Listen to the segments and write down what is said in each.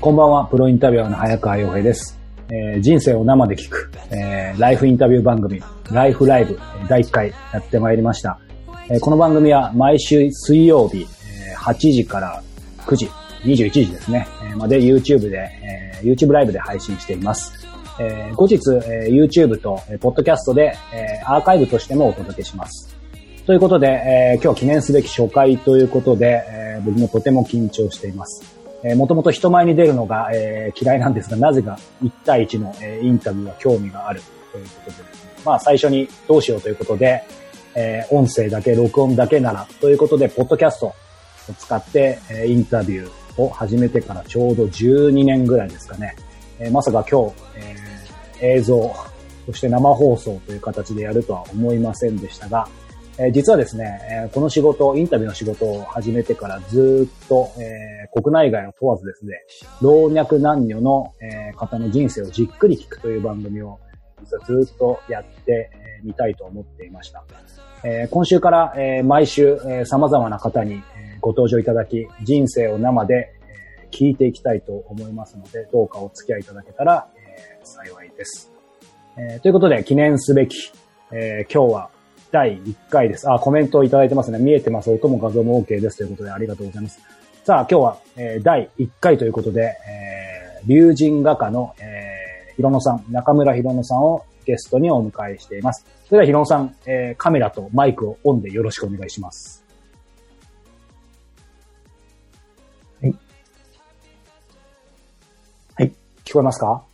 こんばんは、プロインタビュアーの早川洋平です。えー人生を生で聞く、えーライフインタビュー番組、ライフライブ第1回やってまいりました。えーこの番組は毎週水曜日、え8時から9時、21時ですね、えまで YouTube で、えー YouTube ライブで配信しています。えー後日、えー YouTube と、えー、Podcast で、えーアーカイブとしてもお届けします。ということで、えー今日は記念すべき初回ということで、えー僕もとても緊張しています。えーもともと人前に出るのが、えー嫌いなんですが、なぜか1対1の、えーインタビューは興味があるということで、まあ最初にどうしようということで、えー音声だけ、録音だけならということで、ポッドキャストを使って、えーインタビューを始めてからちょうど12年ぐらいですかね。えーまさか今日、えー映像、そして生放送という形でやるとは思いませんでしたが、え実はですね、えこの仕事、インタビューの仕事を始めてからずっと、えー国内外を問わずですね、老若男女の、え方の人生をじっくり聞くという番組を実はずっとやってえみたいと思っていました。え今週から、え毎週、えー様々な方に、えご登場いただき、人生を生で、え聞いていきたいと思いますので、どうかお付き合いいただけたら、え幸いです。えということで、記念すべき、え今日は第1回です。あ、コメントをいただいてますね。見えてます。音も画像も OK です。ということで、ありがとうございます。さあ、今日は、えー第1回ということで、えー、竜神画家の、えー、ひろのさん、中村ひろのさんをゲストにお迎えしています。それではひろのさん、えーカメラとマイクをオンでよろしくお願いします。はい。はい。聞こえますか？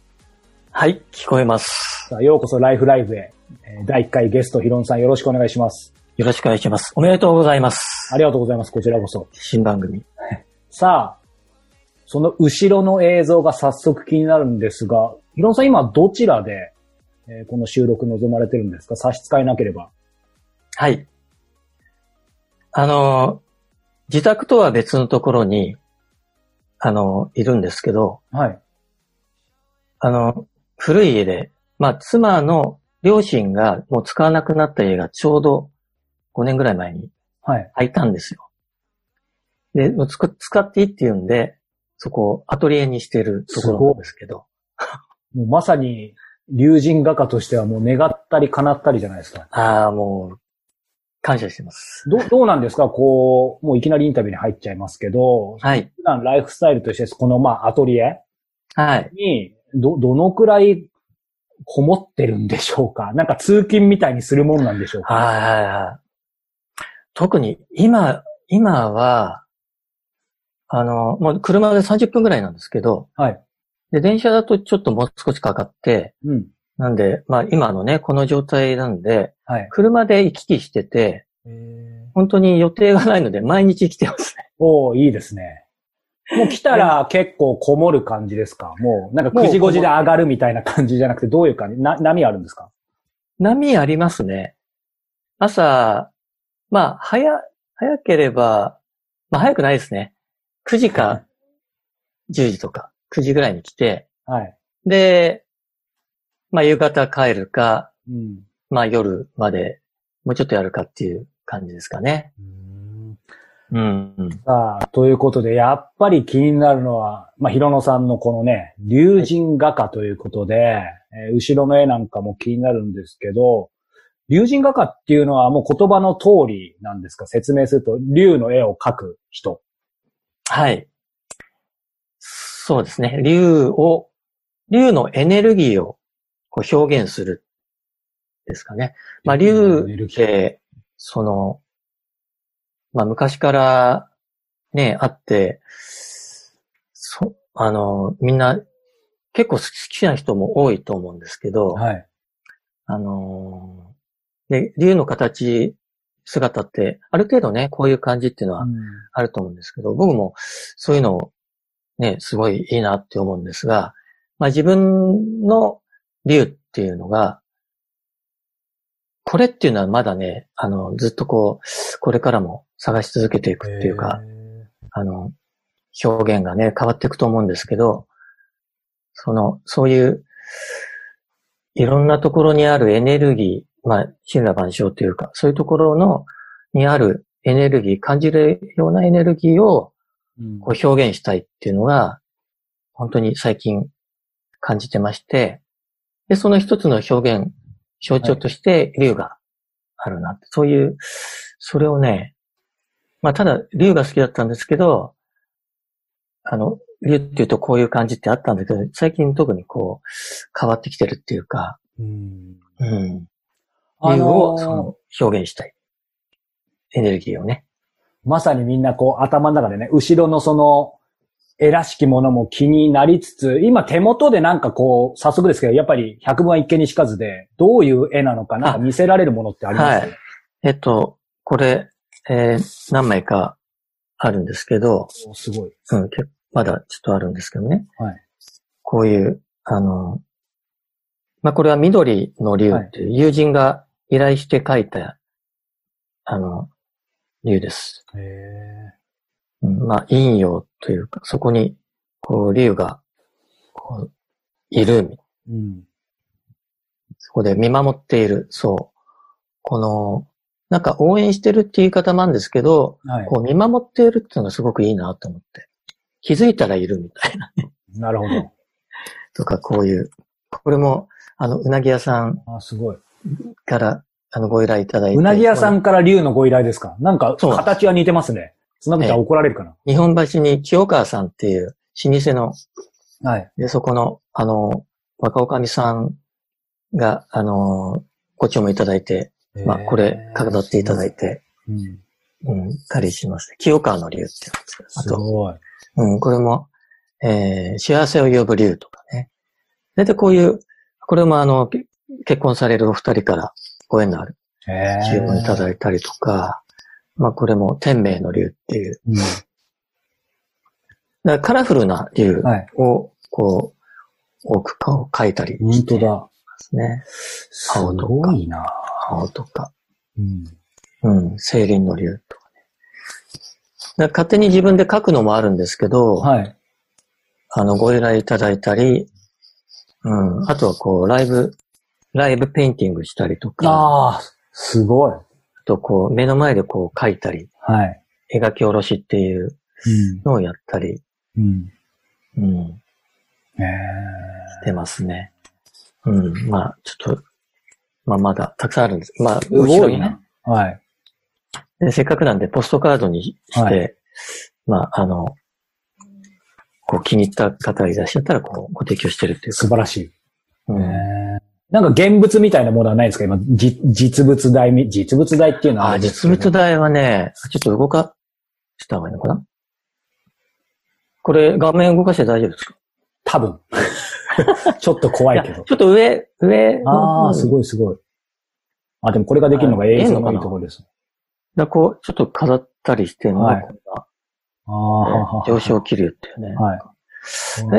はい、聞こえます。さあ、ようこそライフライブへ。えー第1回ゲストひろのさんよろしくお願いします。よろしくお願いします。おめでとうございます。ありがとうございます。こちらこそ。新番組。さあ、その後ろの映像が早速気になるんですが、ヒロンさん今どちらで、えーこの収録望まれてるんですか？差し支えなければ。はい。あの、自宅とは別のところに、あの、いるんですけど、はい。あの、古い家で、まあ、妻の両親がもう使わなくなった家がちょうど5年ぐらい前にはい。空いたんですよ。で、もうつく使っていいって言うんで、そこをアトリエにしてるところなんですけど、もうまさに、竜神画家としてはもう願ったり叶ったりじゃないですか。ああ、もう、感謝してます。ど、どうなんですか？こう、もういきなりインタビューに入っちゃいますけど、はい。普段ライフスタイルとして、このまあアトリエはい。に、ど、どのくらいこもってるんでしょうか？なんか通勤みたいにするもんなんでしょうか？はいはいはい。特に今、今は、あの、もう車で30分ぐらいなんですけど、はい。で、電車だとちょっともう少しかかって、うん。なんで、まあ今のね、この状態なんで、はい。車で行き来してて、本当に予定がないので毎日来てますね。おーいいですね。もう来たら結構こもる感じですか？もう、なんか9時もう5時で上がるみたいな感じじゃなくて、どういう感じ？な、波あるんですか？波ありますね。朝、まあ、早、早ければ、まあ早くないですね。9時か10時とか、9時ぐらいに来て、はい。で、まあ夕方帰るか、うん。まあ夜までもうちょっとやるかっていう感じですかね。うん。うんさあ、ということで、やっぱり気になるのは、まあ、ひろのさんのこのね、竜神画家ということで、えー後ろの絵なんかも気になるんですけど、竜神画家っていうのはもう言葉の通りなんですか？説明すると、竜の絵を描く人。はい。そうですね。竜を、竜のエネルギーをこう表現するですかね。まあ、竜って、その、まあ、昔からね、あって、そ、あの、みんな結構好きな人も多いと思うんですけど、はい。あのーで、竜の形、姿って、ある程度ね、こういう感じっていうのはあると思うんですけど、僕もそういうのをね、すごいいいなって思うんですが、まあ自分の竜っていうのが、これっていうのはまだね、あの、ずっとこう、これからも探し続けていくっていうか、あの、表現がね、変わっていくと思うんですけど、その、そういう、いろんなところにあるエネルギー、まあ、神羅万象というか、そういうところの、にあるエネルギー、感じるようなエネルギーをうん。こう表現したいっていうのが、本当に最近感じてまして、で、その一つの表現、象徴として竜があるなって、そういう、それをね、まあ、ただ竜が好きだったんですけど、あの、竜っていうとこういう感じってあったんだけど、最近特にこう、変わってきてるっていうか、うん。うん。あ竜をそのの表現したい。エネルギーをね。まさにみんなこう頭の中でね、後ろのその、絵らしきものも気になりつつ、今手元でなんかこう、早速ですけど、やっぱり百分は一見にしかずで、どういう絵なのかな見せられるものってあります？はいえっと、これ、えー何枚かあるんですけど、おすごい。うん、けまだちょっとあるんですけどね。はい。こういう、あの、まあ、これは緑の竜っていう友人が依頼して描いた、あの、竜です。へえ。うん、まあ、陰陽というか、そこに、こう、竜が、こう、いる、うん。そこで見守っている、そう。この、なんか応援してるって言い方もあるんですけど、はい。こう見守っているっていうのがすごくいいなと思って。気づいたらいるみたいな。なるほど。とか、こういう。これも、あの、うなぎ屋さんあ、すごい。から、あの、ご依頼いただいて。うなぎ屋さんから竜のご依頼ですか？なんか、形は似てますね。そんなことは怒られるかな、日本橋に清川さんっていう老舗の、はい。で、そこの、あの、若女将さんが、あの、ご注文いただいて、まあ、これ、飾っていただいて、うん。うん、たりします。清川の竜って言うんです。うん、これも、えー、幸せを呼ぶ竜とかね。大体こういう、これもあの、け結婚されるお二人からご縁のある。注文いただいたりとか、まあこれも天命の竜っていう、うん。だからカラフルな竜はい。を、こう、多く顔を描いたり本当だ。ですね。すごいな。青とか、うん。うん、青輪の竜とかね。だから勝手に自分で描くのもあるんですけど、はい。あの、ご依頼いただいたり、うん、あとはこう、ライブ、ライブペインティングしたりとか、あああ、すごい。とこう、目の前でこう描いたり、はい。描き下ろしっていううん。のをやったり、うん。うん、へえ。してますね。うん、まあ、ちょっと、まあまだたくさんあるんです。まあ、後ろにねな。はい。で。せっかくなんでポストカードにして、はいまあ、あの、こう気に入った方がいらっしゃったら、こう、ご提供してるっていうか。素晴らしい。なんか現物みたいなものはないですか？今、じ実物大み、実物大っていうのはああ、れですけど実物大はね、ちょっと動かした方がいいのかな？これ、画面動かして大丈夫ですか？多分。ちょっと怖いけど。やちょっと上、上のああ、すい。ごいすごい。あ、でもこれができるのがはい映像のいいところです。だこう、ちょっと飾ったりしてるのが、はいあ上昇気流っていうね。はい。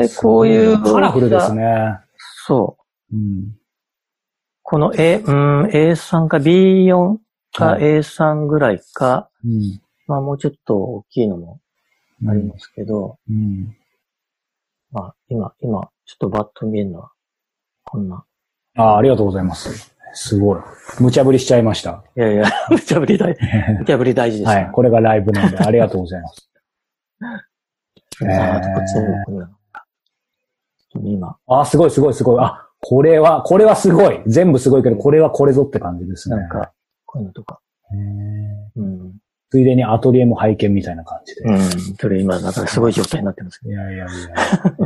えこういうカラフルですね。そう。うん。この A、うん、A3 か B4 かはい A3 ぐらいか、うん。まあもうちょっと大きいのもありますけど、うん。まあ今、今、ちょっとバッと見えるのは、こんな。ああ、ありがとうございます。すごい。無茶ぶりしちゃいました。いやいや、無茶ぶり大、無茶ぶり大事ですはい。これがライブなんで、ありがとうございます。さ あ、あすごいすごいすごい。あ、これは、これはすごい。全部すごいけど、これはこれぞって感じですね。なんか、こういうのとか。へーうん。ついでにアトリエも拝見みたいな感じで。うん。それ今、なんかすごい状態になってますけいやいやいや。え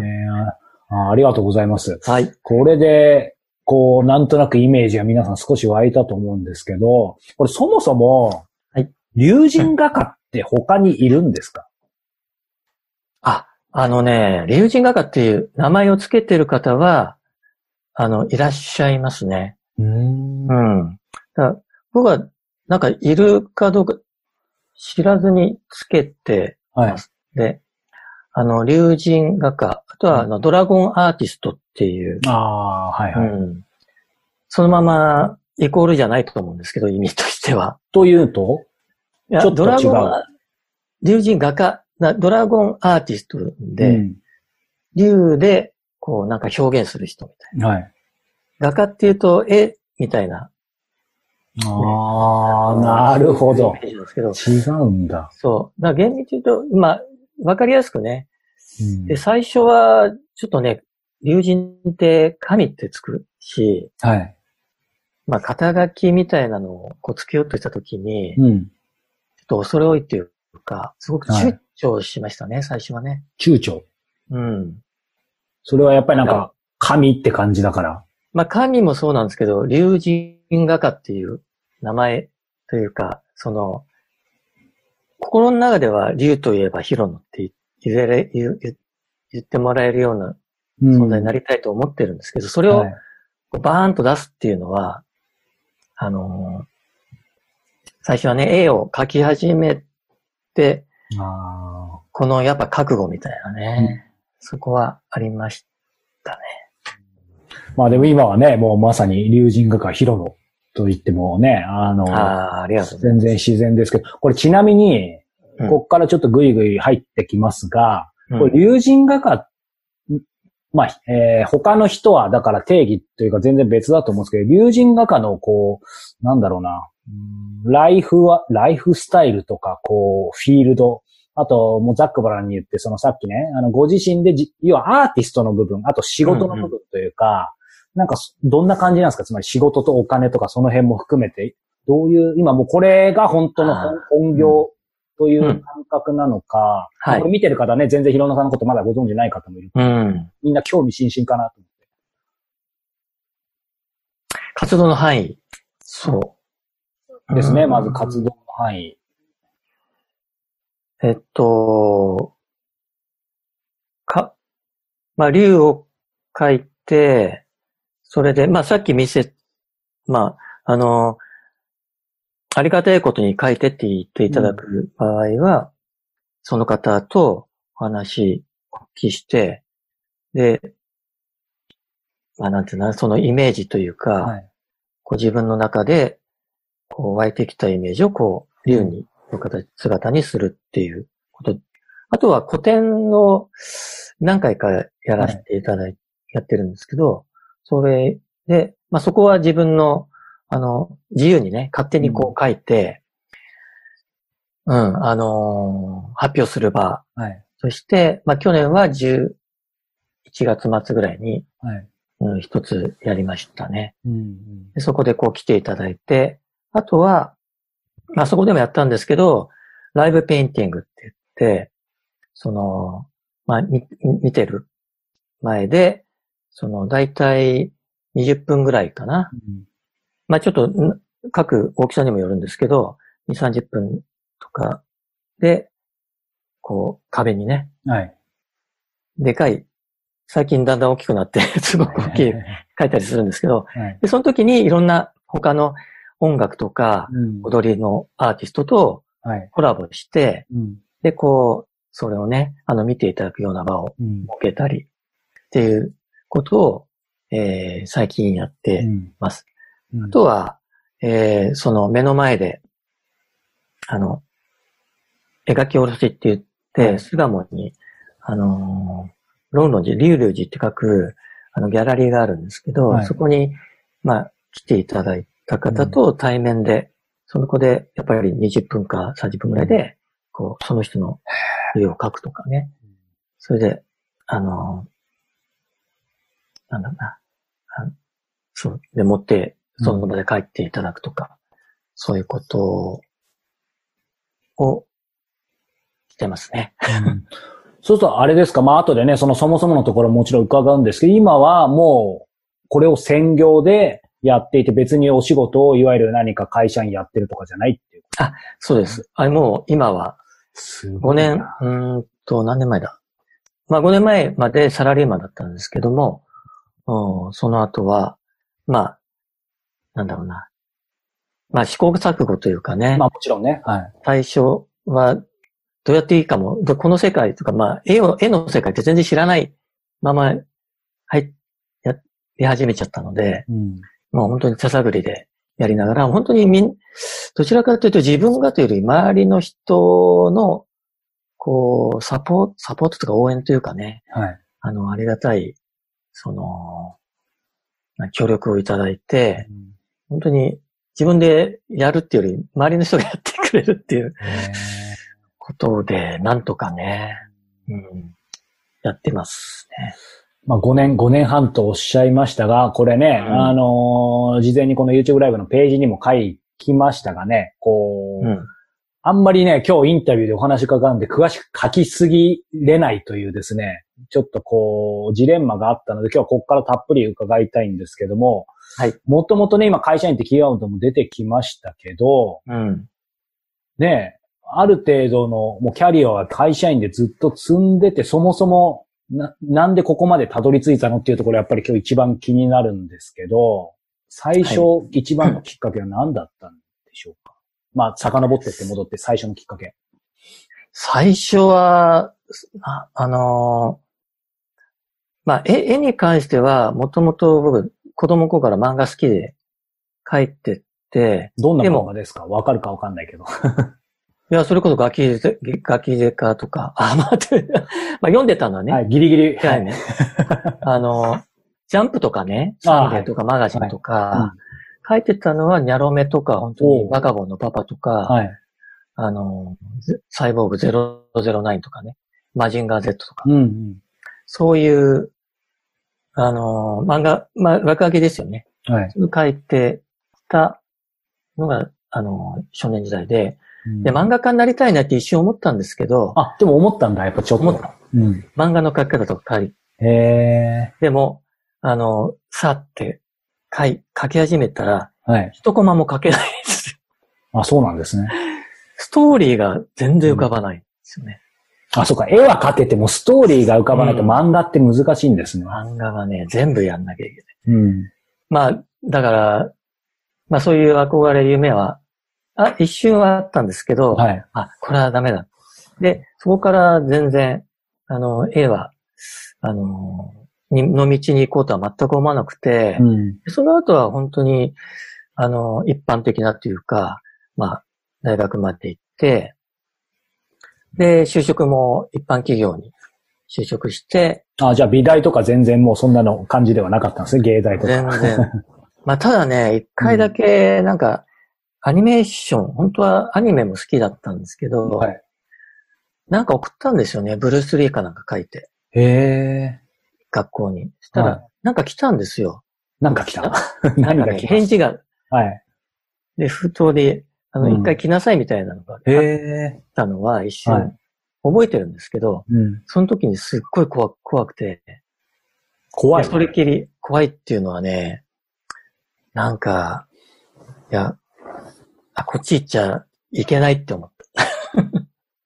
ーあありがとうございます。ど。はい。これで、こう、なんとなくイメージが皆さん少し湧いたと思うんですけど、これそもそも、はい友人画家って他にいるんですか？あ、あのね、竜神画家っていう名前を付けてる方は、あの、いらっしゃいますね。うんうん。だ僕は、なんか、いるかどうか知らずにつけて、はい。で、あの、竜神画家、あとは、あの、ドラゴンアーティストっていう、ああ、はいはい。うん。そのまま、イコールじゃないと思うんですけど、意味としては。というと？いやちょっと違うドラゴンア、竜神画家、なドラゴンアーティストで、うん竜で、こう、なんか表現する人みたいはい。な。画家っていうと、絵みたいな。ああ、なるほど違うんだ。そう。だ厳密に言うと、まあ、わかりやすくね。うんで、最初は、ちょっとね、竜神って神ってつくし、はい。まあ、肩書きみたいなのをこうつけようとしたときに、ちょうん。っと恐れ多いっていうか、すごくはい躊躇しましたね、最初はね。躊躇。うん。それはやっぱりなんか、神って感じだから。まあ、神もそうなんですけど、竜神画家っていう名前というか、その、心の中では竜といえばヒロノって言えれ言う言言ってもらえるようなうん。存在になりたいと思ってるんですけど、それをバーンと出すっていうのは、あのー最初はね、絵を描き始めて、あこのやっぱ覚悟みたいなね、そこはありましたね。ーまあでも今はね、もうまさに竜神画家ヒロノと言ってもね、あの、ああ、全然自然ですけど、これちなみに、うんこっからちょっとグイグイ入ってきますが、ます。これ竜神画家、まあ、えー他の人はだから定義というか全然別だと思うんですけど、竜神画家のこう、なんだろうな、うんライフは、ライフスタイルとか、こう、フィールド、あと、もうザックバランに言って、そのさっきね、あの、ご自身でじ、要はアーティストの部分、あと仕事の部分というか、なんか、どんな感じなんですか？つまり仕事とお金とかその辺も含めて、どういう、今もうこれが本当の本本業という感覚なのか、はいこれ見てる方ね、全然広野さんのことまだご存知ない方もいる。うん。みんな興味津々かなと思って。活動の範囲。そう。ですね、うんまず活動の範囲。えっと、か、まあ、竜を書いて、それで、まあ、さっき見せ、まあ、あの、ありがたいことに書いてって言っていただく場合は、その方とお話、お聞きして、で、まあ、なんていうの、そのイメージというか、はい。こう自分の中で、こう湧いてきたイメージをこう、竜に、の形、姿にするっていうこと。あとは古典の何回かやらせていただいて、やってるんですけど、それで、まあそこは自分の、あの、自由にね、勝手にこう書いて、うん、あのー発表する場。はい。そして、まあ去年は11月末ぐらいに、はい。うん、一つやりましたね。うん。でそこでこう来ていただいて、あとは、まあそこでもやったんですけど、ライブペインティングって言って、その、まあ見見てる前で、その大体20分ぐらいかな。まあちょっとん各大きさにもよるんですけど、2、30分とかで、こう壁にね、はい。でかい、最近だんだん大きくなって、すごく大きい書いたりするんですけど、はい。で、その時にいろんな他の音楽とかうん踊りのアーティストとはい。コラボして、うん。で、こう、それをね、あの、見ていただくような場をうん。設けたりっていうことを、えー最近やってうんます。うん。あとは、えーその目の前で、あの、描き下ろしって言って、はい。巣鴨に、あのー、ロンロン寺、リュウリュウ寺って書く、あの、ギャラリーがあるんですけど、はい。そこに、まあ、来ていただいた方と対面で、その子で、やっぱり20分か30分ぐらいで、こう、その人の絵を描くとかね。それで、あのー、なんだろうな。あそう。で、持って、その場で帰っていただくとか、そういうことをしてますね。うんそうするとあれですか、まあ後でね、そのそもそものところもちろん伺うんですけど、今はもう、これを専業でやっていて、別にお仕事をいわゆる何か会社にやってるとかじゃないっていう。そうです。あれもう今はす5年、うーんと、何年前だ？まあ5年前までサラリーマンだったんですけども、うんその後は、まあ、なんだろうな。まあ試行錯誤というかね。まあもちろんね。はい。最初はどうやっていいかも、でこの世界とか、まあ、絵を、絵の世界って全然知らないまま、はい、や、や始めちゃったので、うん。もう本当に手探りでやりながら、本当にみん、どちらかというと自分がというより周りの人の、こう、サポート、サポートとか応援というかね、はい。あの、ありがたい、その、まあ協力をいただいて、本当に自分でやるっていうより、周りの人がやってくれるっていうことで、なんとかね、うん、やってますね。まあ5年、5年半とおっしゃいましたが、これね、うんあのー事前にこの YouTube ライブのページにも書きましたがね、こう、うん。あんまりね、今日インタビューでお話伺うんで、詳しく書きすぎれないというですね、ちょっとこう、ジレンマがあったので、今日はここからたっぷり伺いたいんですけども、はい。もともとね、今会社員ってキーワードも出てきましたけど、うん。ね、ある程度のもうキャリアは会社員でずっと積んでて、そもそもな、なんでここまでたどり着いたのっていうところやっぱり今日一番気になるんですけど、最初、一番のきっかけは何だったんでしょうか？まあ、遡ってって戻って最初のきっかけ。最初は、あ、あのーまあ、絵、絵に関しては、もともと僕、子供の頃から漫画好きで描いてて、どんな漫画ですか？わかるかわかんないけど。いや、それこそガキゼ、ガキゼカとか、あ、待って、まあ、読んでたのはね、はい、ギリギリ。はいね。あの、ジャンプとかね、サンデーとかマガジンとか、書いてたのはニャロメとか、本当にバカボンのパパとか、はい。あの、ゼサイボーグ009とかね、マジンガー Z とか、うんうん。そういう、あの、漫画、まあ、落書きですよね。はい。書いてたのが、あの、少年時代で、で、ま漫画家になりたいなって一瞬思ったんですけど、あ、でも思ったんだ、やっぱちょっと。思った。うん。漫画の書き方とか書いへえ。でも、あの、さって書い、書き始めたら、はい。一コマも書けないんですよ。あ、そうなんですね。ストーリーが全然浮かばないんですよね。あ、そうか。絵は描けてもストーリーが浮かばないとうん漫画って難しいんですね。漫画はね、全部やんなきゃいけない。うん。まあ、だから、まあそういう憧れ、夢は、あ、一瞬はあったんですけど、はい。あ、これはダメだ。で、そこから全然、あの、絵は、あの、にの道に行こうとは全く思わなくて、うん。その後は本当に、あの、一般的なっていうか、まあ、大学まで行って、で、就職も一般企業に就職して、あ、じゃあ美大とか全然もうそんなの感じではなかったんですね。芸大とか。全然。まあ、ただね、一回だけ、なんか、アニメーション、本当はアニメも好きだったんですけど、はい。なんか送ったんですよね。ブルース・リーかなんか書いて、へえ。学校に。したら、はいなんか来たんですよ。なんか来た？な何んか 返事が、はい。で、封筒で、あの、うん一回来なさいみたいなのがあっ。たのは一瞬、はい覚えてるんですけど、うん。その時にすっごい怖怖くて、怖い。でそれっきり怖いっていうのはね、なんか、いや、あ、こっち行っちゃいけないって思った。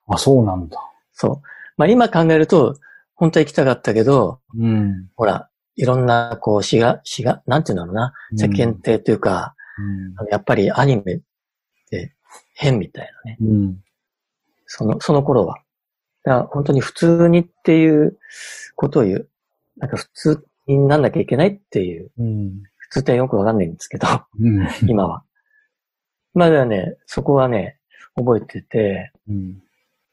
あ、そうなんだ。そう。まあ今考えると、本当は行きたかったけど、うん。ほら、いろんな、こう、詩が、詩が、なんていうんだろうな、世間体というか、うんやっぱりアニメって変みたいなね。うん。その、その頃は。だから本当に普通にっていうことを言う。なんか普通になんなきゃいけないっていう、うん。普通ってよくわかんないんですけど、うん。今は。まあではね、そこはね、覚えてて、うん。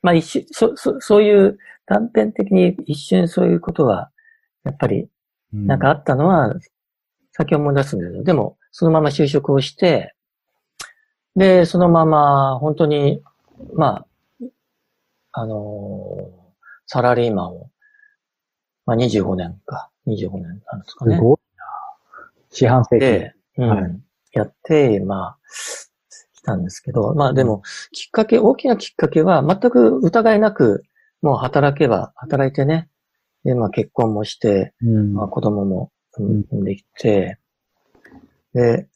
まあ一瞬、そ、そ、そういう断片的に一瞬そういうことは、やっぱりなんかあったのは、先思い出すんだけど、でも、そのまま就職をして、で、そのまま、本当に、まあ、あのーサラリーマンを、まあ25年か、25年なんですかね。すごいな。四半世紀。で、うん、はいやって、まあ、来たんですけど、まあでも、きっかけ、大きなきっかけは、全く疑いなく、もう働けば、働いてね、で、まあ結婚もして、うん。まあ、子供もうん産んできて、で、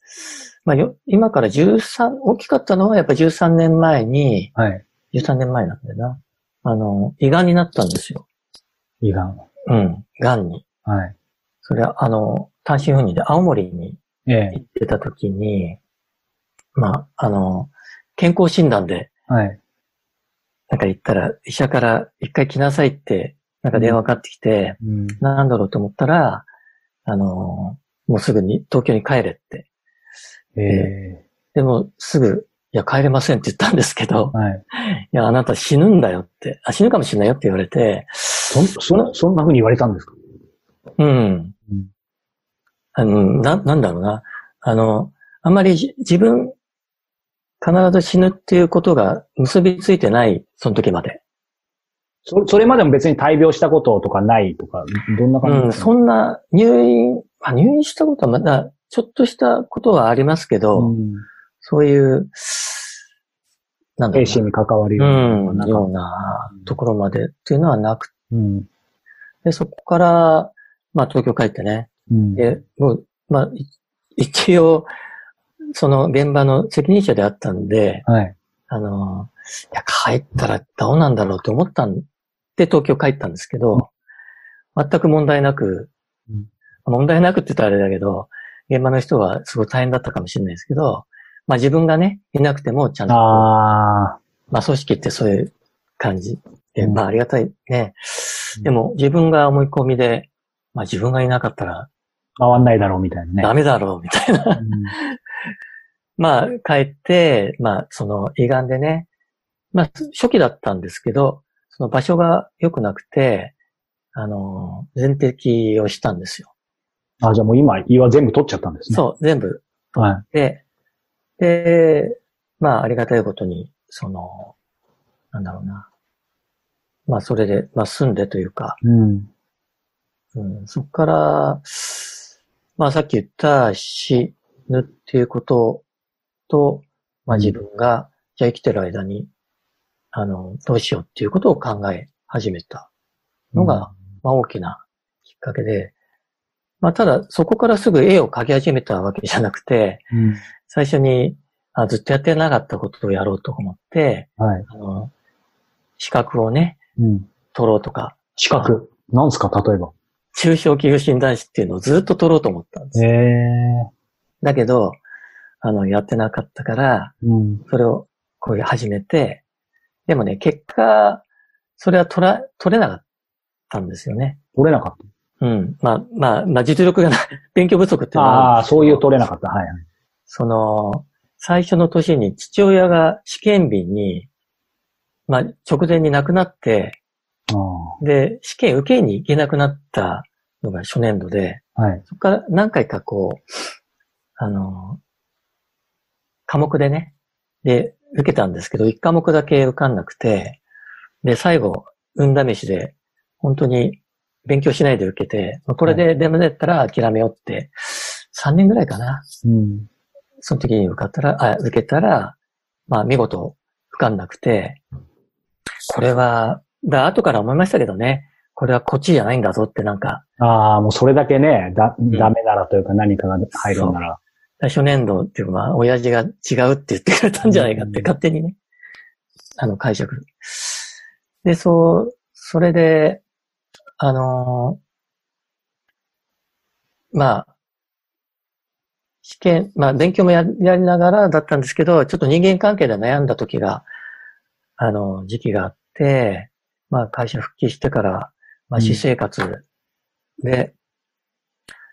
まあよ、今から13、大きかったのはやっぱ13年前に、はい。13年前なんだよな。あの、胃がんになったんですよ。胃がん。うん、がんに。はい。それは、あの、単身赴任で青森にええ。行ってた時に、まあ、あの、健康診断で、はい。なんか言ったら、医者から一回来なさいって、なんか電話かかってきて、うん。なんだろうと思ったら、あの、もうすぐに東京に帰れって。ええ。でも、すぐ、いや、帰れませんって言ったんですけど、はい。いや、あなた死ぬんだよって、あ、死ぬかもしれないよって言われて、そん、そん、そんな風に言われたんですか？うん。うんあの、な、なんだろうな。あの、あんまりじ自分、必ず死ぬっていうことが結びついてない、その時まで。そそれまでも別に大病したこととかないとか、どんな感じうん、ですか、そんな入院、まあ、入院したことはまだ、ちょっとしたことはありますけど、うんそういう、なんだろ精神に関わるうようなようなところまでっていうのはなくうん。て、そこから、まあ東京帰ってね、うん。で、もう、まあ、い一応、その現場の責任者であったんで、はい。あの、いや、帰ったらどうなんだろうと思ったんで、東京帰ったんですけど、全く問題なく、うん問題なくって言ったらあれだけど、現場の人はすごい大変だったかもしれないですけど、まあ自分がね、いなくてもちゃんと、ああ。まあ組織ってそういう感じで、うんまあありがたいね。うんでも自分が思い込みで、まあ自分がいなかったら変わんないだろうみたいなね。ダメだろうみたいな。うん まあ帰って、まあその胃がんでね、まあ初期だったんですけど、その場所が良くなくて、あの、全摘をしたんですよ。あ、じゃあもう今、胃は全部取っちゃったんですね。そう、全部う。はで、で、まあ、ありがたいことに、その、なんだろうな。まあ、それで、まあ、住んでというか、い。うん。うん、そこから、まあ、さっき言った死ぬっていうことと、まあ、自分が、じゃあ生きてる間に、あの、どうしようっていうことを考え始めたのが、まあ、大きなきっかけで、まあ、ただ、そこからすぐ絵を描き始めたわけじゃなくて、うん。最初にあずっとやってなかったことをやろうと思って、はい。あの、資格をね、うん。取ろうとか、資格？なんすか、例えば。中小企業診断士っていうのをずっと取ろうと思ったんです。ええだけど、あの、やってなかったから、うん。それをこういう始めて、でもね、結果、それは取ら、取れなかったんですよね。取れなかっうん。まあ、まあ、まあ、実力がない、勉強不足ってた。いうのはああー、そういう取れなかった。はいはい。その、最初の年に父親が試験日に、まあ、直前に亡くなって、あで、試験受けに行けなくなったのが初年度で、あ。はい。そこから何回かこう、あの、科目でね、で、受けたんですけど、1科目だけ受かんなくて、で、最後、運試しで、本当に勉強しないで受けて、これでダメだったら諦めようって、3年ぐらいかな。うん。その時に受かったら、あ、受けたら、まあ見事受かんなくて、これは、だ、後から思いましたけどね、これはこっちじゃないんだぞってなんか、ああ、もうそれだけね、だ、んダメならというか何かが入るんなら。初年度っていうか、まあ、親父が違うって言ってくれたんじゃないかって、うん勝手にね、あの、解釈。で、そう、それで、あのーまあ、試験、まあ、勉強もややりながらだったんですけど、ちょっと人間関係で悩んだ時が、あの、時期があって、まあ、会社復帰してから、まあ、うん私生活で、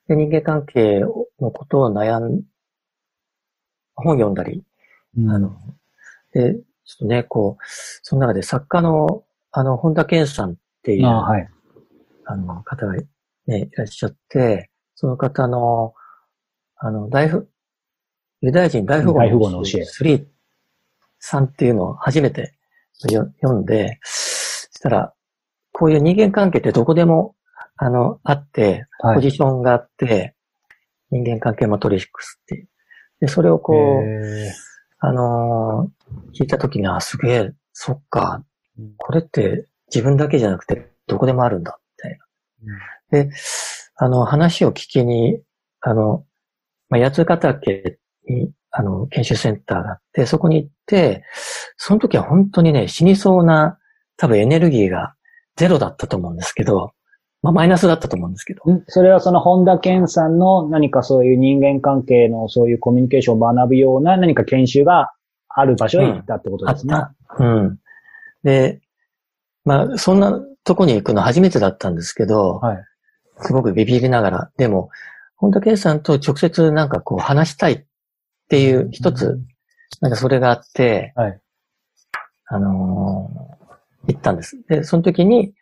で、人間関係のことを悩ん、本読んだり、うんあの、で、ちょっとね、こう、その中で作家の、あの、本田健さんっていう、はい。あの、方がね、いらっしゃって、その方の、あの、大富、ユダヤ人大富豪の教え3さんっていうのを初めてよ読んで、そしたら、こういう人間関係ってどこでも、あの、あって、はい。ポジションがあって、人間関係マトリックスっていう。で、それをこう、へあのー聞いたときに、あ、すげえ、そっかうん、これって自分だけじゃなくてどこでもあるんだ。で、あの、話を聞きに、あの、まあ、八ヶ岳に、あの、研修センターがあって、そこに行って、その時は本当にね、死にそうな、多分エネルギーがゼロだったと思うんですけど、まあ、マイナスだったと思うんですけど、んそれはその本田健さんの何かそういう人間関係のそういうコミュニケーションを学ぶような何か研修がある場所へ行ったってことですね。あった。うん。で、まあ、そんなとこに行くの初めてだったんですけど、はい。すごくビビりながら、でも、本田圭さんと直接なんかこう話したいっていう一つ、なんかそれがあって、はい。あのー行ったんです。で、その時に、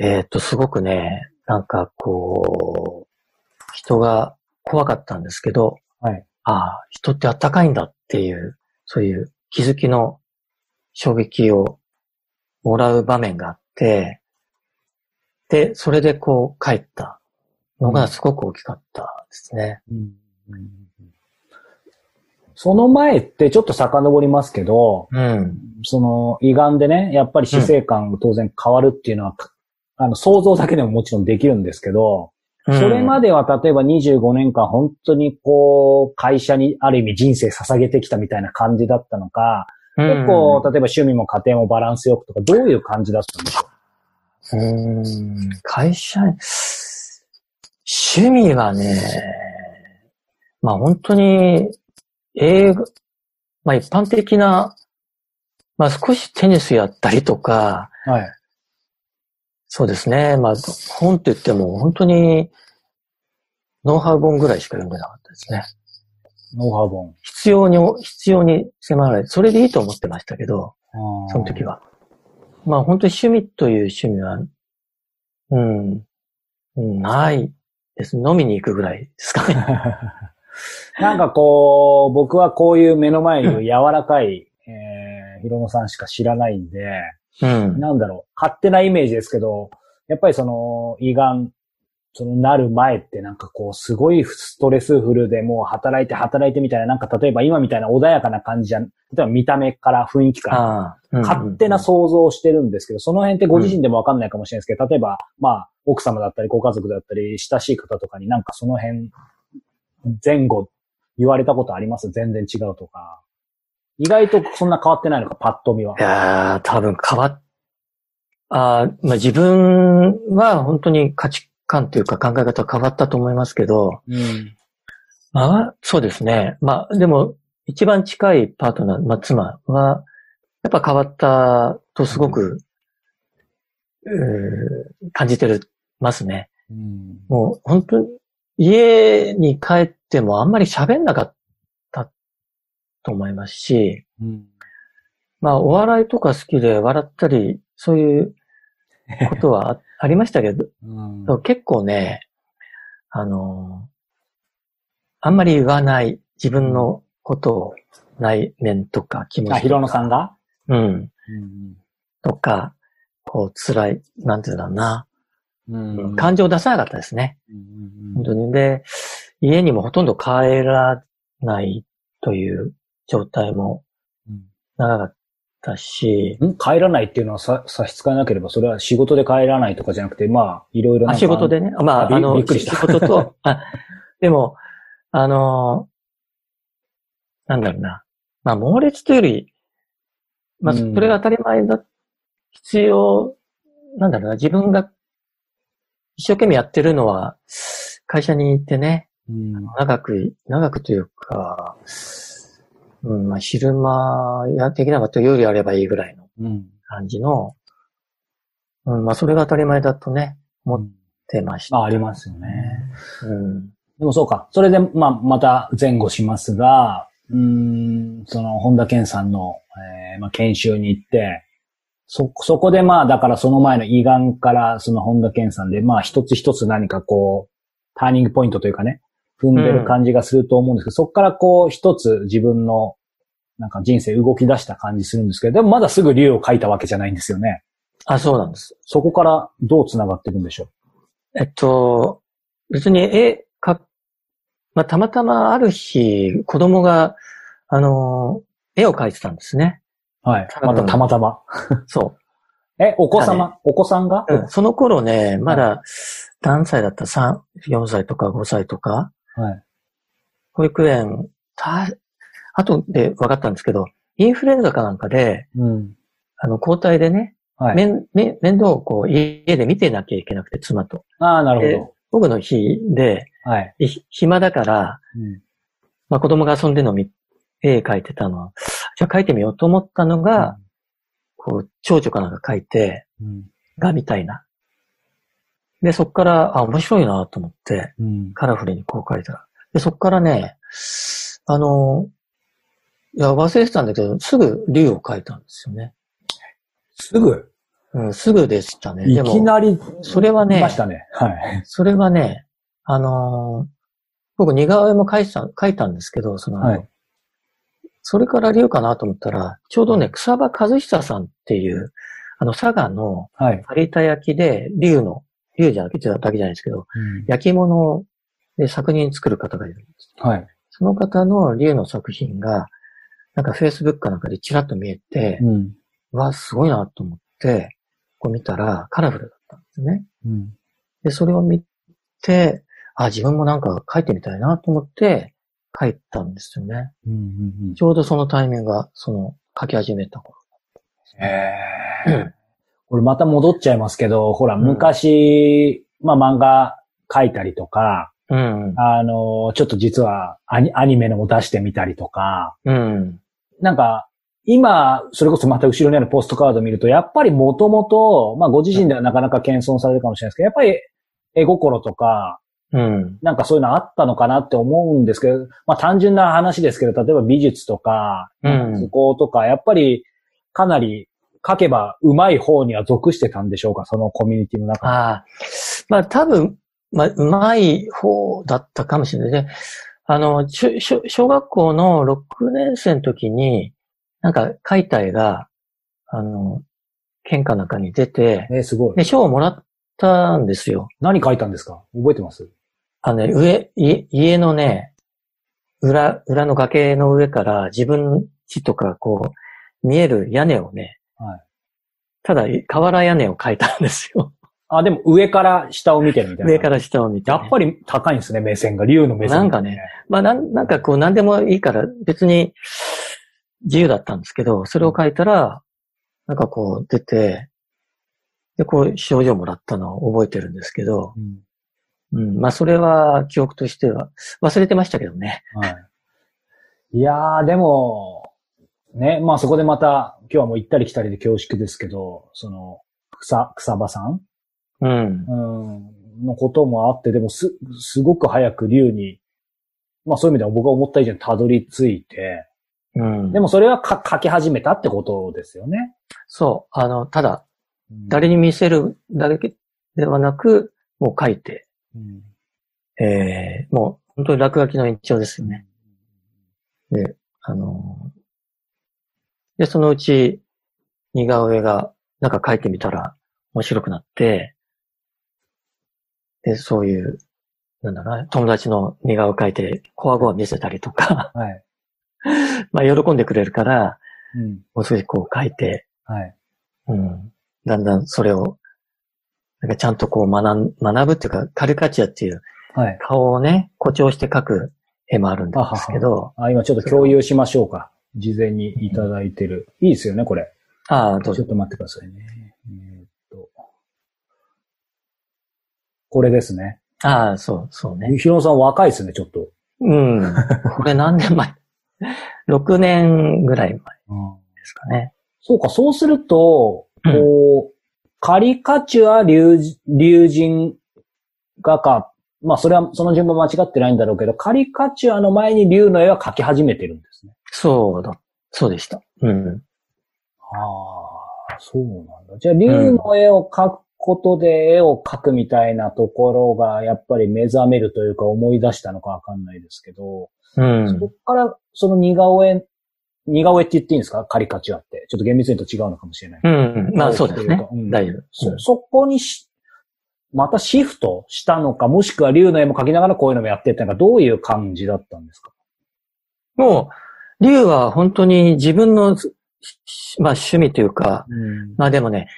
えーっと、すごくね、なんかこう、人が怖かったんですけど、はい。ああ、人ってあったかいんだっていう、そういう気づきの衝撃をもらう場面があって、で、それでこう帰ったのがすごく大きかったですね。その前ってちょっと遡りますけど、うん。その胃がんでね、やっぱり死生観が当然変わるっていうのは、あの、想像だけでももちろんできるんですけど、それまで、では例えば25年間本当にこう、会社にある意味人生捧げてきたみたいな感じだったのか、結構、例えば趣味も家庭もバランスよくとか、どういう感じだったんでしょうん、会社、趣味はね、まあ本当に、映画、まあ一般的な、まあ少しテニスやったりとか、うはい。そうですね。まあ本って言っても本当に、ノウハウ本ぐらいしか読んでなかったですね。ノウハウ本。必要に、必要に迫られ、それでいいと思ってましたけど、その時は。は。まあ本当に趣味という趣味は、うん、うんないです。飲みに行くぐらいですかね。なんかこう、僕はこういう目の前に柔らかい、えー、ヒロノさんしか知らないんで、うん。なんだろう、勝手なイメージですけど、やっぱりその、胃がん、その、なる前ってなんかこう、すごいストレスフルでもう働いて働いてみたいな、なんか例えば今みたいな穏やかな感じじゃん、例えば見た目から雰囲気から、うん勝手な想像をしてるんですけど、その辺ってご自身でもわかんないかもしれないですけど、例えば、まあ、奥様だったり、ご家族だったり、親しい方とかになんかその辺、前後言われたことあります？全然違うとか。意外とそんな変わってないのか、パッと見は。いやー、多分変わっ、あーまあ、自分は本当に価値観というか考え方変わったと思いますけど、うん。まあ、そうですね。まあ、でも、一番近いパートナー、まあ、妻は、やっぱ変わったとすごく、うー感じてるますね。うん。もう、本当に、家に帰ってもあんまり喋んなかったと思いますし、うん。まあ、お笑いとか好きで笑ったり、そういう ことはあありましたけど、うん結構ね、あの、あんまり言わない自分のことを内面とか気持ち。あ、ヒロノさんが？うん。うん。とか、こう辛い、なんていうんだろうな。うん感情を出さなかったですね。うん本当に。で、家にもほとんど帰らないという状態も長かったし、ん？帰らないっていうのはさ差し支えなければ、それは仕事で帰らないとかじゃなくて、まあ、いろいろなあ仕事でね。まあ、あの、びっくりした仕事と、あ、でも、あの、なんだろうな。まあ、猛烈というより、まあ、そうんれが当たり前だ、必要、なんだろうな。自分が一生懸命やってるのは、会社に行ってね、うん長く、長くというか、うん、まあ、昼間やできなかったら夜やればいいぐらいのうん感じの、うん、まあ、それが当たり前だとね、思ってました。あ、ありますよね。うん。でもそうか。それで、まあ、また前後しますが、うーん、その、本田健さんの、えーまあ、研修に行って、そ、そこでまあ、だからその前の胃がんから、その本田健さんで、まあ、一つ一つ何かこう、ターニングポイントというかね、踏んでる感じがすると思うんですけど、そこからこう、一つ自分の、なんか人生動き出した感じするんですけど、でもまだすぐ竜を書いたわけじゃないんですよね。あ、そうなんです。そこからどう繋がっていくんでしょえっと、別に絵か、まあ、たまたまある日、子供が、あの、絵を描いてたんですね。う。はい。またたまたま。そ え、お子だ様、お子さんが、う。うん、その頃ね、まだ何歳だった ?3、4歳とか5歳とか、はい。保育園、た、後で分かったんですけど、インフルエンザかなんかで、うん。あの、交代でね、はい。面、面、面倒をこう、家で見てなきゃいけなくて、妻と。ああ、なるでほ僕の日で、ど。はい。暇だから、うん。まあ子供が遊んでるのを見、絵描いてたの。じゃあ描いてみようと思ったのが、こう、蝶々かなんか描いて、うん。がみたいな。で、そっから、あ、面白いなと思って、うん。カラフルにこう描いたら。で、そっからね、あの、いや、忘れてたんだけど、すぐ竜を描いたんですよね。すぐ、うん、すぐでしたね。いきなり、それはねましたね。はい。それはね、あのー僕似顔絵も描いた、描いたんですけど、その、はいそれから竜かなと思ったら、ちょうどね、草場和久さんっていう、あの、佐賀のはい。有田焼で、竜の、竜じゃなくてだけじゃないですけど、焼き物で作品作る方がいるんです。はい。その方の竜の作品が、なんか Facebook かなんかでチラッと見えて、うん。わ、すごいなと思って、こう見たらカラフルだったんですね。うん。で、それを見て、あ、自分もなんか書いてみたいなと思って書いたんですよね。うん。うん。ちょうどそのタイミングが、その書き始めた頃。へえ。こ れまた戻っちゃいますけど、ほら、うん昔、まあ漫画書いたりとか、うん。あの、ちょっと実はアニアニメのも出してみたりとか、うん。なんか、今、それこそまた後ろにあるポストカードを見ると、やっぱりもともと、まあご自身ではなかなか謙遜されるかもしれないですけど、やっぱり絵心とか、うん。なんかそういうのあったのかなって思うんですけど、まあ単純な話ですけど、例えば美術とか、うん図工とか、やっぱりかなり書けば上手い方には属してたんでしょうか、そのコミュニティの中で。ああ。まあ多分、まあ、うまい方だったかもしれないね。あの、しょしょ小学校の6年生の時に、なんか書いた絵が、あの、県かなんかに出て、えーすごい。で、賞をもらったんですよ。何書いたんですか？覚えてます？あのね、上、家家のね、裏、裏の崖の上から自分家とかこう、見える屋根をね、はいただ、瓦屋根を描いたんですよ。あ、でも上から下を見てるみたいな。上から下を見て、やっぱり高いんですね、目線が。竜の目線、なんかね。まあなん、なんかこう何でもいいから別に自由だったんですけど、それを書いたら、なんかこう出て、で、こう賞状もらったのを覚えてるんですけど、うん。うん、まあそれは記憶としては忘れてましたけどね。はい。いやー、でも、ね、まあそこでまた、今日はもう行ったり来たりで恐縮ですけど、その、草、草場さん？うん。うん、のこともあって、でもす、すごく早く竜に、まあそういう意味では僕が思った以上にたどり着いて、うん。でもそれはか書き始めたってことですよね。そう、あの、ただ、うん誰に見せるだけではなく、もう書いて、うんえー、もう本当に落書きの延長ですよね。で、あのーで、そのうち、似顔絵が、なんか描いてみたら面白くなって、で、そういう、なんだろうな、友達の似顔絵描いて、コアゴア見せたりとか、はい。まあ、喜んでくれるから、うん。もう少しこう描いて、はい。うん。だんだんそれを、なんかちゃんとこう学ん、学ぶっていうか、カルカチュアっていうはい。顔をね、誇張して描く絵もあるんですけど、あ、今ちょっと共有しましょうか。事前にいただいてる。いいですよね、これ。ああ、どうぞちょっ。と待ってくださいね。えーっと。これですね。ああ、そう、そうね。ひろさん若いですね、ちょっと。うん。これ何年前 ?6 年ぐらい前ですかね。そうか、そうすると、うんこう、カリカチュア竜竜神画家。まあ、それは、その順番間違ってないんだろうけど、カリカチュアの前に竜の絵は描き始めてるんですね。そうだ。そうでした。うん。ああ、そうなんだ。じゃあ、竜の絵を描くことで絵を描くみたいなところが、やっぱり目覚めるというか思い出したのかわかんないですけど、うんそ。こから、その似顔絵、似顔絵って言っていいんですか？カリカチュアって。ちょっと厳密に言うと違うのかもしれない。うん。まあそうですねうん。大丈夫。そ、そこにし、またシフトしたのか、もしくは竜の絵も描きながらこういうのもやってってのがどういう感じだったんですか？もう、竜は本当に自分の、しまあ趣味というか、うん。まあでもね、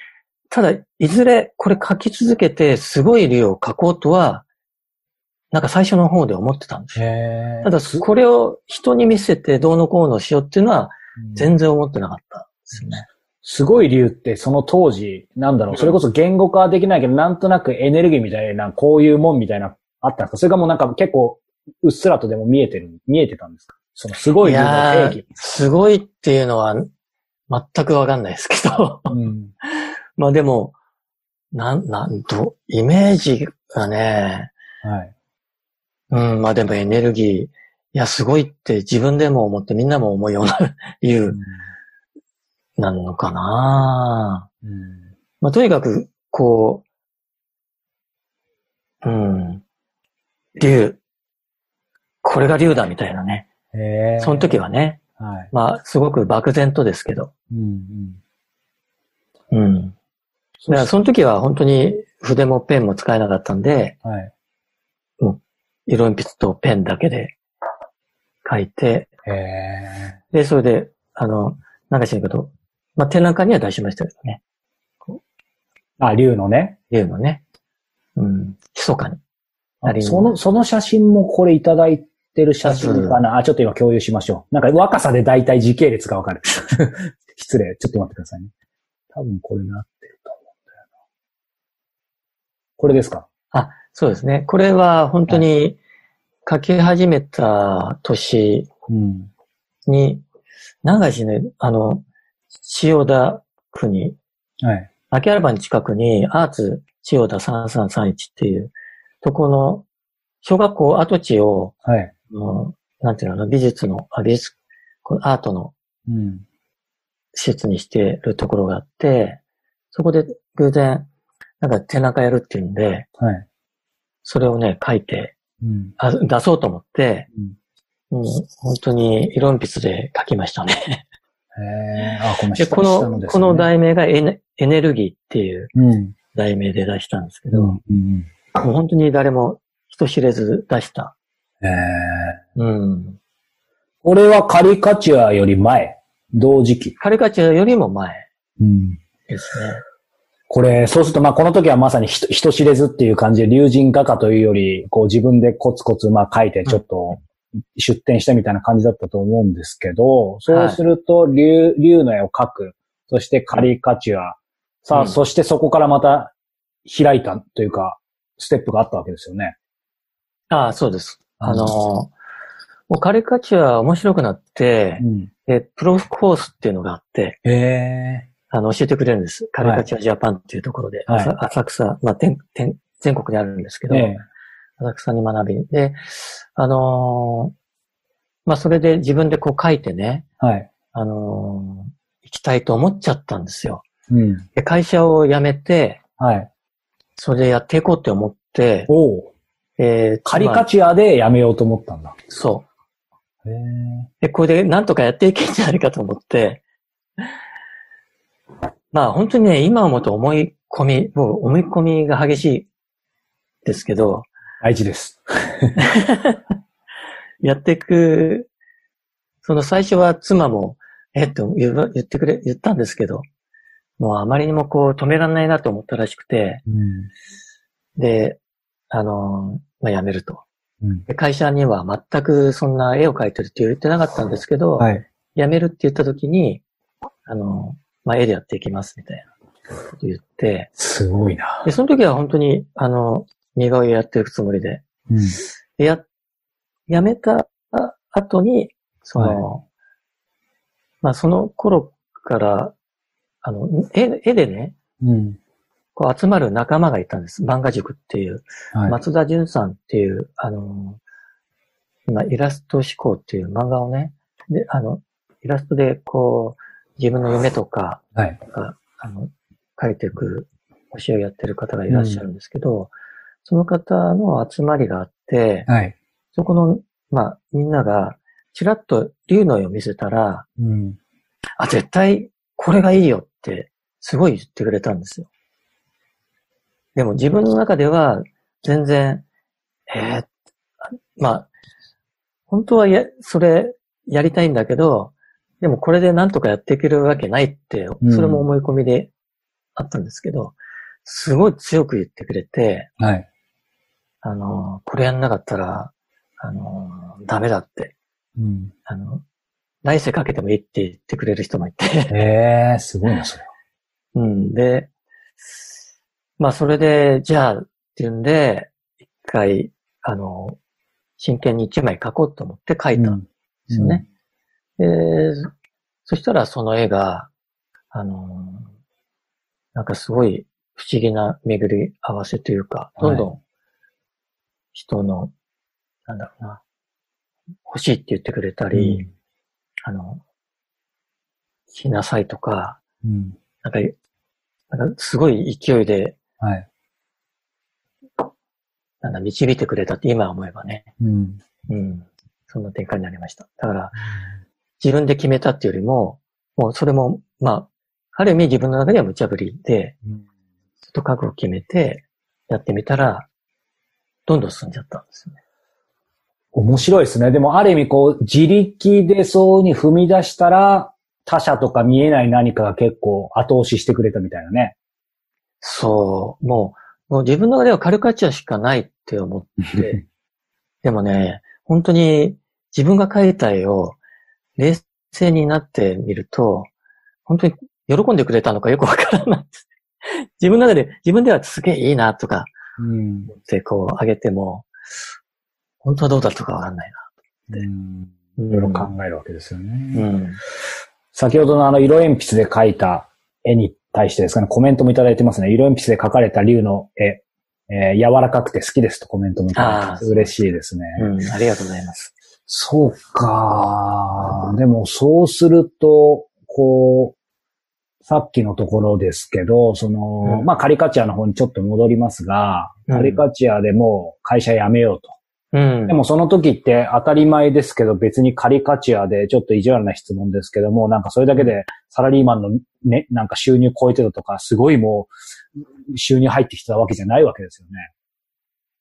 ただ、いずれこれ書き続けてすごい竜を描こうとは、なんか最初の方で思ってたんですよ。へただ、これを人に見せてどうのこうのしようっていうのは全然思ってなかったんですよね。すごい竜ってその当時、なんだろう、それこそ言語化はできないけど、なんとなくエネルギーみたいな、こういうもんみたいな、あったんですか？それがもうなんか結構、うっすらとでも見えてる、見えてたんですか？そのすごい竜のや定義。ーすごいっていうのは全くわかんないですけど。うん。まあでも、なん、なんと、イメージがね、はい。うん、まあでもエネルギー、いや、すごいって自分でも思ってみんなも思うような 竜なのかなうんまあとにかく、こう、うん、竜、これが竜だみたいなね。その時はね、はい。まあすごく漠然とですけど、うんうんうん。だからその時は本当に筆もペンも使えなかったんで、はい。色鉛筆とペンだけで書いて、へえ。で、それで、あの、なんか知らんけど、まあ、展覧会には出しましたけどね。あ、竜のね。いうのね。うん、密かに。その、その写真もこれいただいてる写真かな？あ、ちょっと今共有しましょう。なんか若さで大体時系列がわかる。失礼。ちょっと待ってくださいね。多分これなってると思うんだよな。これですか？そうですね。これは本当に書き始めた年うん。に、なんかしね、あの、千代田区に、はい。秋葉原の近くにアーツ千代田3331っていうとこの小学校跡地を、はい。あのなんていうの美術の、あ美術、アートのうん。施設にしてるところがあって、そこで偶然、なんか展覧会やるっていうんで、はい。それをね、書いて、うん。あ出そうと思って、もう本当に色鉛筆で書きましたね。へえ。あ、このこの、この題名がエネエネルギーっていううん。題名で出したんですけど、うん。うん。もう本当に誰も人知れず出した。うん。これはカリカチュアより前。同時期。カリカチュアよりも前うん。ですね。これ、そうすると、まあ、この時はまさに人人知れずっていう感じで、竜神画家というより、こう自分でコツコツ、まあ、書いて、ちょっと、出展したみたいな感じだったと思うんですけど、そうすると、竜、竜の絵を描く。そしてカリカチュア。さあ、うんそしてそこからまた開いたというか、ステップがあったわけですよね。ああ、そうです。あのー、もうカリカチュア面白くなって、ん。で、プロフコースっていうのがあって。あの、教えてくれるんです。カリカチュアジャパンっていうところで、はい浅浅草、まあ、天天全国にあるんですけど、ええ。浅草に学び。で、あのーまあ、それで自分でこう書いてね、はい。あのー行きたいと思っちゃったんですよ。うん。で、会社を辞めて、はい。それでやっていこうって思って、おうえーカリカチュアでやめようと思ったんだ。そう。で、これでなんとかやっていけんじゃないかと思って、まあ本当にね、今思うと思い込み、もう思い込みが激しいですけど、大事です。やっていく、その最初は妻も、えっと言ってくれ、言ったんですけど、もうあまりにもこう止められないなと思ったらしくて、うん。で、あの、まあ、辞めると。うん。で会社には全くそんな絵を描いてるって言ってなかったんですけど、はい。辞めるって言った時に、あの、まあ、絵でやっていきますみたいなこと言って、すごいな。で、その時は本当に、あの、似顔絵やっていくつもりで、うん。でや、辞めた後に、その、まあ、その頃から、あの、絵、絵でね、うん。こう集まる仲間がいたんです。漫画塾っていう。はい。松田純さんっていう、あの、今、イラスト思考っていう漫画をね、で、あの、イラストでこう、自分の夢とかはい。が、あの、書いていく教えをやってる方がいらっしゃるんですけど、その方の集まりがあって、はい。そこの、まあ、みんなが、ちらっと竜の絵を見せたら、うん。あ、絶対これがいいよって、すごい言ってくれたんですよ。でも自分の中では、全然、えーまあ、本当はや、それ、やりたいんだけど、でもこれでなんとかやっていけるわけないって、うんそれも思い込みであったんですけど、すごい強く言ってくれて、はい。あの、これやんなかったら、あの、ダメだって、うん。あの、来世かけてもいいって言ってくれる人もいて、ええすごいな、それは。うん。で、まあ、それで、じゃあ、っていうんで、一回、あの、真剣に一枚描こうと思って描いたんですよね。で、そしたらその絵が、あの、なんかすごい不思議な巡り合わせというか、どんどん人の、なんだろうな、欲しいって言ってくれたり、あの、しなさいとか、うん。なんか、なんかすごい勢いで、はい。なんだ、導いてくれたって今思えばね。うん。うん。そんな展開になりました。だから、自分で決めたっていうよりも、もうそれも、まあ、ある意味自分の中では無茶ぶりで、ちょっと覚悟決めてやってみたら、どんどん進んじゃったんですよね。面白いですね。でもある意味こう、自力でそうに踏み出したら、他者とか見えない何かが結構後押ししてくれたみたいなね。そう。もう、もう自分の中ではカルカチュアしかないって思って、でもね、本当に自分が描いた絵を冷静になってみると、本当に喜んでくれたのかよくわからない。自分の中で、自分ではすげえいいなとかうん。ってこう上げても、本当はどうだったかわかんないうん。な。いろいろ考えるわけですようね。ん。先ほどのあの色鉛筆で描いた絵に対してですかね、コメントもいただいてますね。色鉛筆で描かれた竜の絵、えー柔らかくて好きですとコメントもいただいてます。嬉しいですね。うん。ありがとうございます。そうか。でもそうすると、こう、さっきのところですけど、その、うんまあカリカチュアの方にちょっと戻りますが、うんカリカチュアでもう会社辞めようと。うん。でもその時って当たり前ですけど別にカリカチュアでちょっと意地悪な質問ですけども、なんかそれだけでサラリーマンのね、なんか収入超えてたとか、すごいもう収入入ってきたわけじゃないわけですよ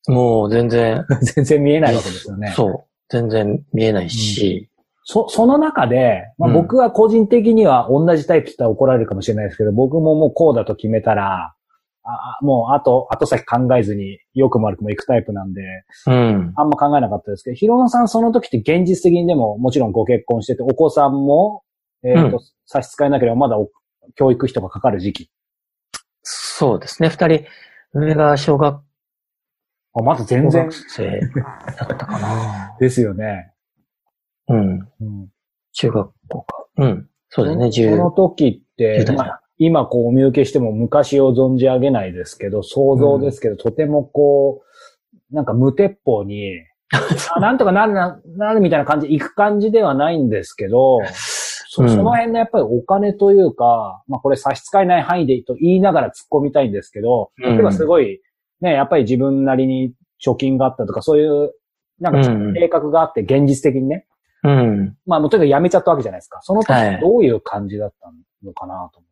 もう全然、ね。全然見えないわけですよね。そう。全然見えないし、そ、その中で、まあ、うん僕は個人的には同じタイプって言ったら怒られるかもしれないですけど、僕ももうこうだと決めたら、あもう後、後先考えずに良くも悪くも行くタイプなんで、うん。あんま考えなかったですけど、ヒロノさんその時って現実的にでももちろんご結婚してて、お子さんも、えっ、と、うん差し支えなければまだお教育費とかかかる時期。そうですね。二人、上が小学あまだ全然小学生だったかな。ですよね。うん。うん、中学校か。うん。そうですね。その10、時って10、代まあ今こうお見受けしても昔を存じ上げないですけど、想像ですけど、とてもこう、なんか無鉄砲に、あなんとかなるな、なるみたいな感じ、行く感じではないんですけど、そうんその辺のやっぱりお金というか、まあこれ差し支えない範囲でと言いながら突っ込みたいんですけど、うん例えばすごい、ね、やっぱり自分なりに貯金があったとか、そういう、なんかうん計画があって現実的にね、うん。まあもうとにかく辞めちゃったわけじゃないですか。その時はいどういう感じだったのかなと思。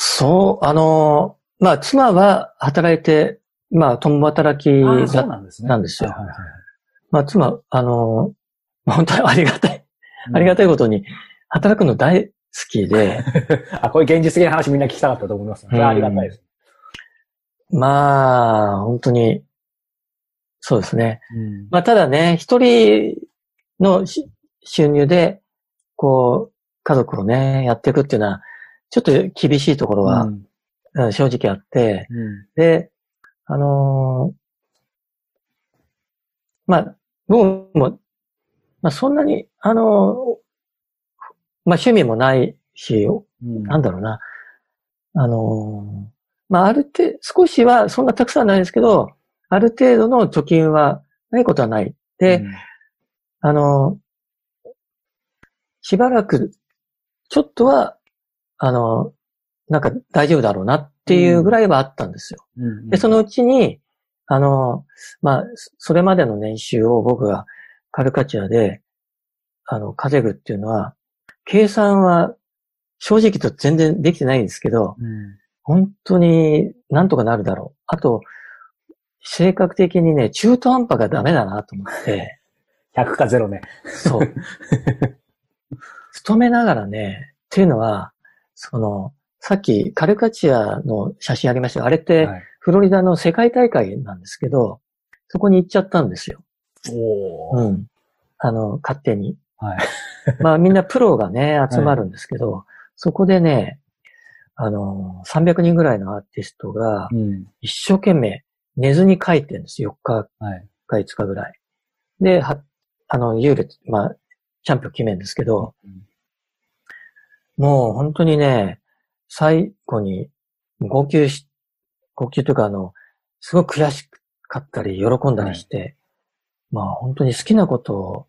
そう、あの、まあ、妻は働いて、まあ、共働きああ、そうだ、なんですね。なんですよはいはいはいまあ、妻、あの、本当にありがたい、うんありがたいことに、働くの大好きで、あ、こういう現実的な話みんな聞きたかったと思います。それはありがたいです。まあ、本当に、そうですね。うんまあ、ただね、一人のし収入で、こう、家族をね、やっていくっていうのは、ちょっと厳しいところは、正直あって、うんで、あのーまあ、僕も、まあ、そんなに、あのーまあ、趣味もないし、うんなんだろうな。あのーまあ、ある程度、少しは、そんなたくさんはないですけど、ある程度の貯金はないことはない。で、うんあのーしばらく、ちょっとは、あのーなんか大丈夫だろうなっていうぐらいはあったんですよ。うんで、そのうちに、あの、まあ、そそれまでの年収を僕がカルカチュアで、あの、稼ぐっていうのは、計算は正直と全然できてないんですけど、うん本当になんとかなるだろう。あと、性格的にね、中途半端がダメだなと思って、100か0ね。そう。勤めながらね、っていうのは、その、さっきカルカチュアの写真ありましたが、あれって、はいフロリダの世界大会なんですけど、そこに行っちゃったんですよ。おーうん。あの、勝手に。はい。まあみんなプロがね、集まるんですけど、そこでね、あの、300人ぐらいのアーティストがうん一生懸命寝ずに書いてるんですよ。4日はい。か5日ぐらい。で、は、あの、優劣、まあ、チャンピオン決めるんですけど、もう本当にね、最後に号泣し、号泣というかあの、すごく悔しかったり、喜んだりして、まあ本当に好きなことを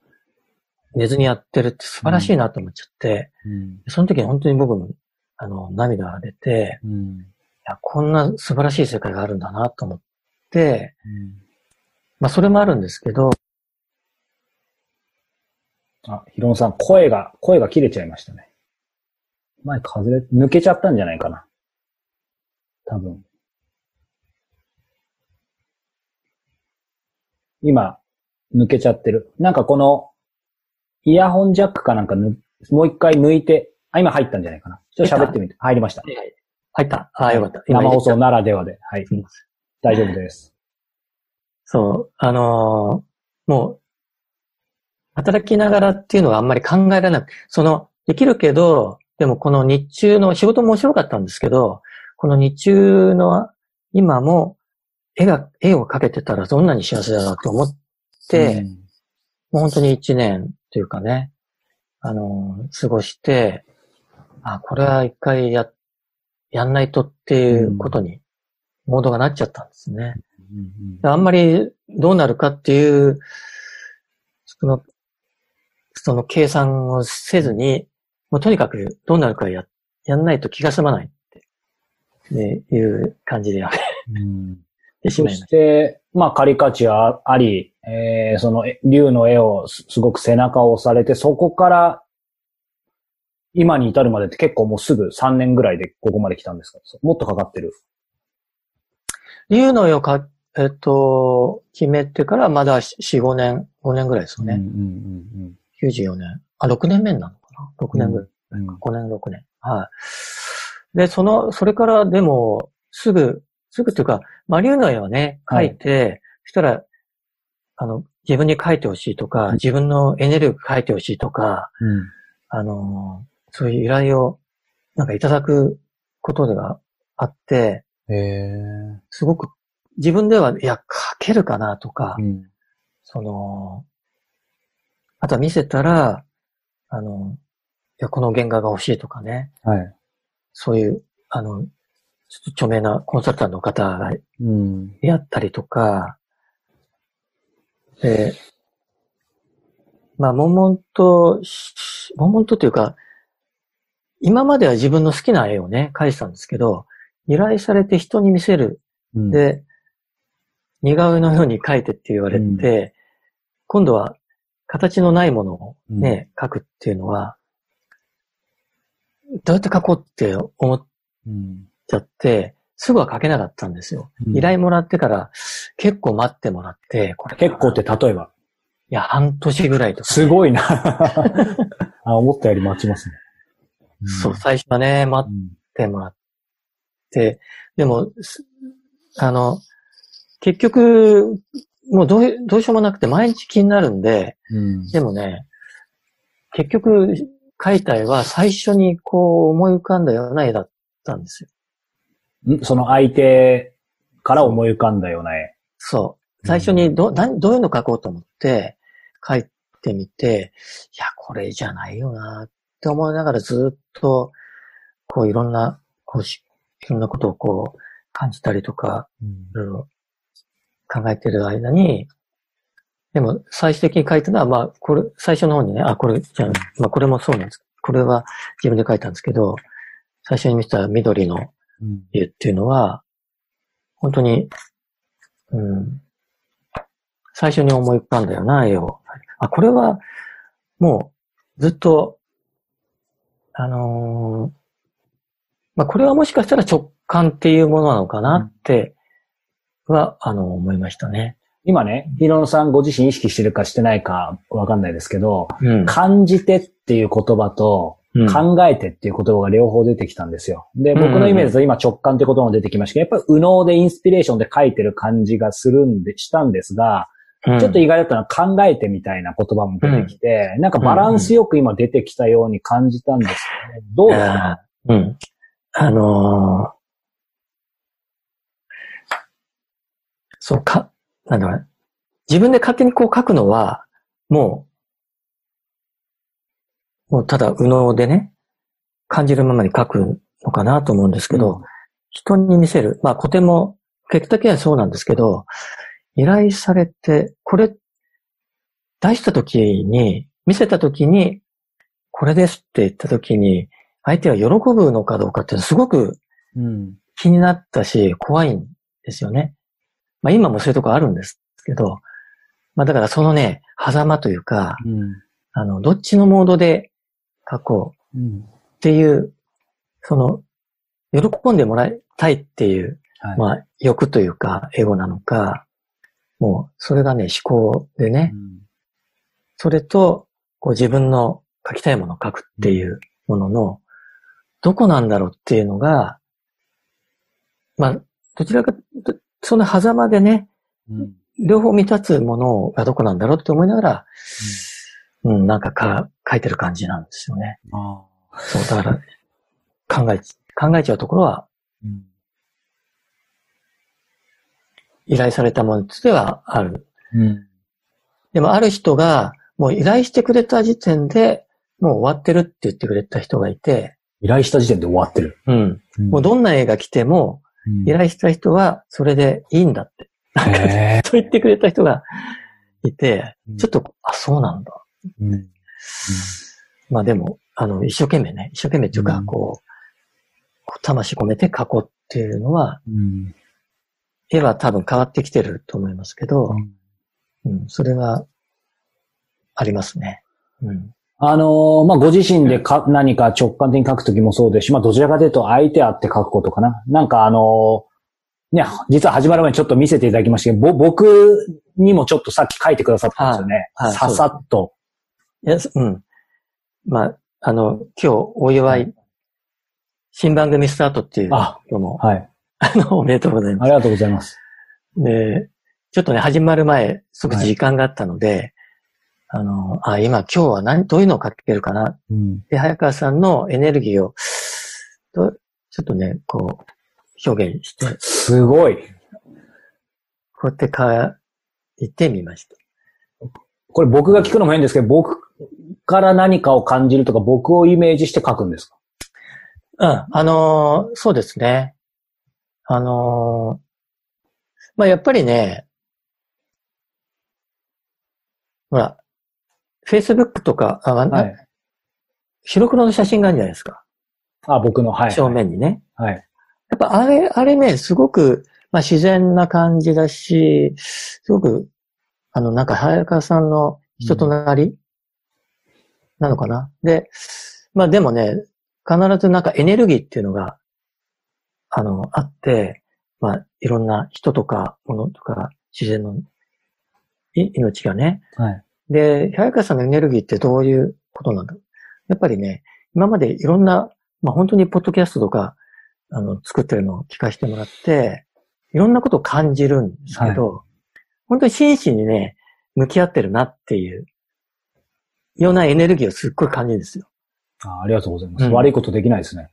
寝ずにやってるって素晴らしいなと思っちゃって、うん。その時に本当に僕も、あの、涙が出て、うんいや、こんな素晴らしい世界があるんだなと思って、まあそれもあるんですけど、あ、ヒロンさん、声が、声が切れちゃいましたね。前風で抜けちゃったんじゃないかな。多分。今、抜けちゃってる。なんかこの、イヤホンジャックかなんかぬ、もう一回抜いて、あ、今入ったんじゃないかな。ちょっと喋ってみて。入りました。入った。ああ、よかった。生放送な。ならではで。はい。大丈夫です。そう、あのーもう、働きながらっていうのはあんまり考えられなくその、できるけど、でもこの日中の仕事も面白かったんですけど、この日中の今も絵が、絵を描けてたらどんなに幸せだなと思って、うん。もう本当に一年というかね、あのー過ごして、あ、これは一回や、やんないとっていうことに、モードがなっちゃったんですね。あんまりどうなるかっていう、その、その計算をせずに、もうとにかくどうなるかや、やんないと気が済まないって、ね、いう感じでやうんってしそしまいました。て、まあ、カリカチュアあり、えーその、え竜の絵をすすごく背中を押されて、そこから、今に至るまでって結構もうすぐ3年ぐらいでここまで来たんですか？もっとかかってる。竜の絵をか、えっと、決めてからまだ4、5年、5年ぐらいですよね。うんうん94年。あ、6年目になるな ?6 年ぐらい。うんうん5年、6年。はい。で、その、それからでも、すぐ、すぐっていうか、マリューの絵をね、描いて、そしたら、あの、自分に描いてほしいとか、うん自分のエネルギー描いてほしいとか、うんあの、そういう依頼を、なんかいただくことがあって。すごく、自分では、いや、描けるかなとか、うんその、あとは見せたら、あの、いや、この原画が欲しいとかね、はい。そういう、あの、ちょっと著名なコンサルタントの方がうん。やったりとか、で、まあ、悶々とし、悶々とというか、今までは自分の好きな絵をね、描いてたんですけど、依頼されて人に見せる。うん、で、似顔絵のように描いてって言われて、今度は形のないものをね、描くっていうのは、どうやって描こうって思っうん、ちゃって、すぐは描けなかったんですよ。うん依頼もらってから結構待ってもらって、これ結構って例えば？いや、半年ぐらいとか。すごいな。あ、思ったより待ちますね。そう、最初はね、待うん。ってもらって、でも、すあの、結局、もうどういどうしようもなくて毎日気になるんで、うん。でもね、結局、描いた絵は最初にこう思い浮かんだような絵だったんですよ。ん？その相手から思い浮かんだような絵。そう。最初にど、なんどういうの描こうと思って描いてみて、いや、これじゃないよなって思いながらずっと、こういろんな、こうし、いろんなことをこう感じたりとか、いろいろ考えてる間に、でも最終的に書いたのは、まあ、これ、最初の方にね、あ、これ、じゃあ、まあ、これもそうなんです。これは自分で書いたんですけど、最初に見た緑のうん。湯っていうのは、本当に、うん、最初に思い浮かんだよな、絵を。あ、これは、もう、ずっと、あのーまあ、これはもしかしたら直感っていうものなのかなって、は、あの、思いましたね。今ね、ヒロノさんご自身意識してるかしてないかわかんないですけど、うん。感じてっていう言葉と、うん考えてっていう言葉が両方出てきたんですよ。で、うんうんうん僕のイメージだと今直感って言葉も出てきましたけど、やっぱり右脳でインスピレーションで書いてる感じがするんで、したんですが、うんちょっと意外だったのは考えてみたいな言葉も出てきて、なんかバランスよく今出てきたように感じたんですよね。どうですか、うん。あのーそうか、なんだろうね。自分で勝手にこう書くのは、もう、もうただ右脳でね、感じるままに書くのかなと思うんですけど、うん人に見せる。まあ古典も結果的にはそうなんですけど、依頼されて、これ、出した時に、見せた時に、これですって言った時に、相手は喜ぶのかどうかってすごくうん。気になったし、怖いんですよね。まあ今もそういうとこあるんですけど、まあだからそのね、狭間というか、うん。あの、どっちのモードで書こううん。っていう、その、喜んでもらいたいっていう、はい。まあ、欲というか、エゴなのか、もう、それがね、思考でね、うんそれと、こう自分の書きたいものを書くっていうものの、どこなんだろうっていうのが、まあ、どちらか、どその狭間でね、うん両方満たつものがどこなんだろうって思いながら、うん、なんかか書いてる感じなんですよね。ああそう、だから、考えち、考えちゃうところは、うん依頼されたものとしてはある。うんでもある人が、もう依頼してくれた時点で、もう終わってるって言ってくれた人がいて、依頼した時点で終わってる。うん。もうどんな絵が来ても、依頼した人はそれでいいんだって。なんか、へそう言ってくれた人がいてうん、ちょっと、あ、そうなんだ。ーうんまあでも、あの、一生懸命ね、一生懸命っていうか、うんこう、魂込めて書こうっていうのは、うん絵は多分変わってきてると思いますけど、うんうん、それは、ありますね。うん。あのーまあ、ご自身でか何か直感的に書くときもそうですし、まあ、どちらかというと相手あって書くことかな。なんかあのーね、実は始まる前にちょっと見せていただきましたけど、ぼ僕にもちょっとさっき書いてくださったんですよね。はいはいささっと。いや、すうん。まあ、あの、今日お祝い、新番組スタートっていうあのも、はい。あの、おめでとうございまありがとうございます。す。で、ちょっとね、始まる前、すごく時間があったので、あの、あ、今今日は何、どういうのを書けるかな？うん。で、早川さんのエネルギーを、とちょっとね、こう、表現して、すごい。こうやって書いてみました。これ僕が聞くのも変ですけど、僕から何かを感じるとか、僕をイメージして書くんですか？うん、あのーそうですね。あのーまあ、やっぱりね、ほら、Facebook とか、あ、はい。白黒の写真があるじゃないですか。あ、僕の、はい。正面にね。はい。やっぱあれ、あれね、すごく、まあ、自然な感じだし、すごく、あの、なんか、早川さんの人となり、なのかな。で、まあでもね、必ずなんかエネルギーっていうのが、あの、あって、まあ、いろんな人とか、物とか、自然の、い命がね。はい。で、早川さんのエネルギーってどういうことなんだ？やっぱりね、今までいろんな、まあ本当にポッドキャストとか、あの、作ってるのを聞かせてもらって、いろんなことを感じるんですけど、本当に真摯にね、向き合ってるなっていう、ようなエネルギーをすっごい感じるんですよ。あありがとうございます。うん悪いことできないですね。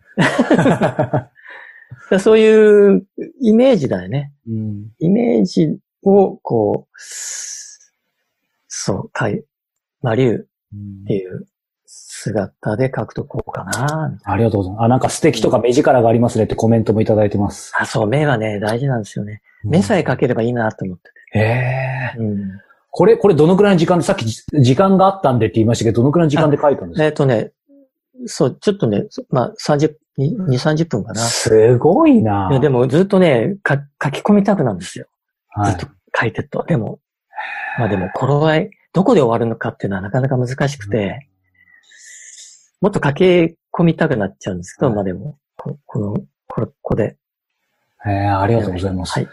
そういうイメージだよね。うん。イメージを、こう、そう、かい、まあ、竜っていう姿で書くとこうかな。ありがとうございます。あ、なんか素敵とか目力がありますねってコメントもいただいてます。あ、そう、目はね、大事なんですよね。目さえ描ければいいなと思ってへえ。て。うん。これ、これどのくらいの時間で、さっきじ時間があったんでって言いましたけど、どのくらいの時間で書いたんですか？えっ、とね、そう、ちょっとね、まあ、30、2、30分かな。すごいないやでもずっとね、か書き込みたくなんですよ。はいずっと書いてると。でも、まあでも、頃合い、どこで終わるのかっていうのはなかなか難しくて、もっと書き込みたくなっちゃうんですけど、はいまあでも、ここの、これ、ここで。へえ、ありがとうございます。はい。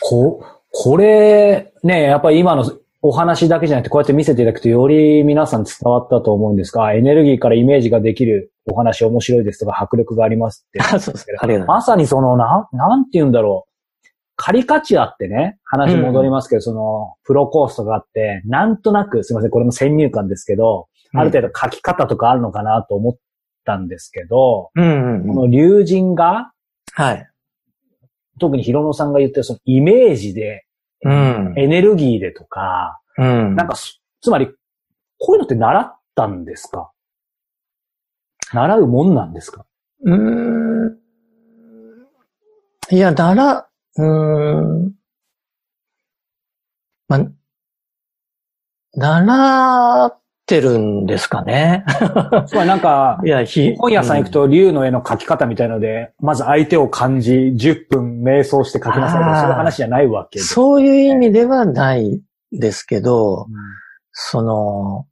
こ、これ、ね、やっぱり今のお話だけじゃなくて、こうやって見せていただくと、より皆さん伝わったと思うんですが、エネルギーからイメージができるお話面白いですとか、迫力がありますって。あ、そうです。ありがとうございままさにその、なん、なんて言うんだろう。カリカチュアってね、話戻りますけど、その、プロコースとかあって、なんとなく、すいません、これも先入観ですけど、す。ある程度書き方とかあるのかなと思ったんですけど、うんうんうん。この竜神が、はい。特にヒロノさんが言ってるそのイメージで、うん。エネルギーでとか、うん。なんかす、つまり、こういうのって習ったんですか？習うもんなんですか？うーん。いや、だら、うーん。まあ、習ってるんですかね。つ まりなんか、いや、ひ、本屋さん行くと竜の絵の描き方みたいので、まず相手を感じ、10分瞑想して描きなさいとか、そういう話じゃないわけで。そういう意味ではないですけど、うんその、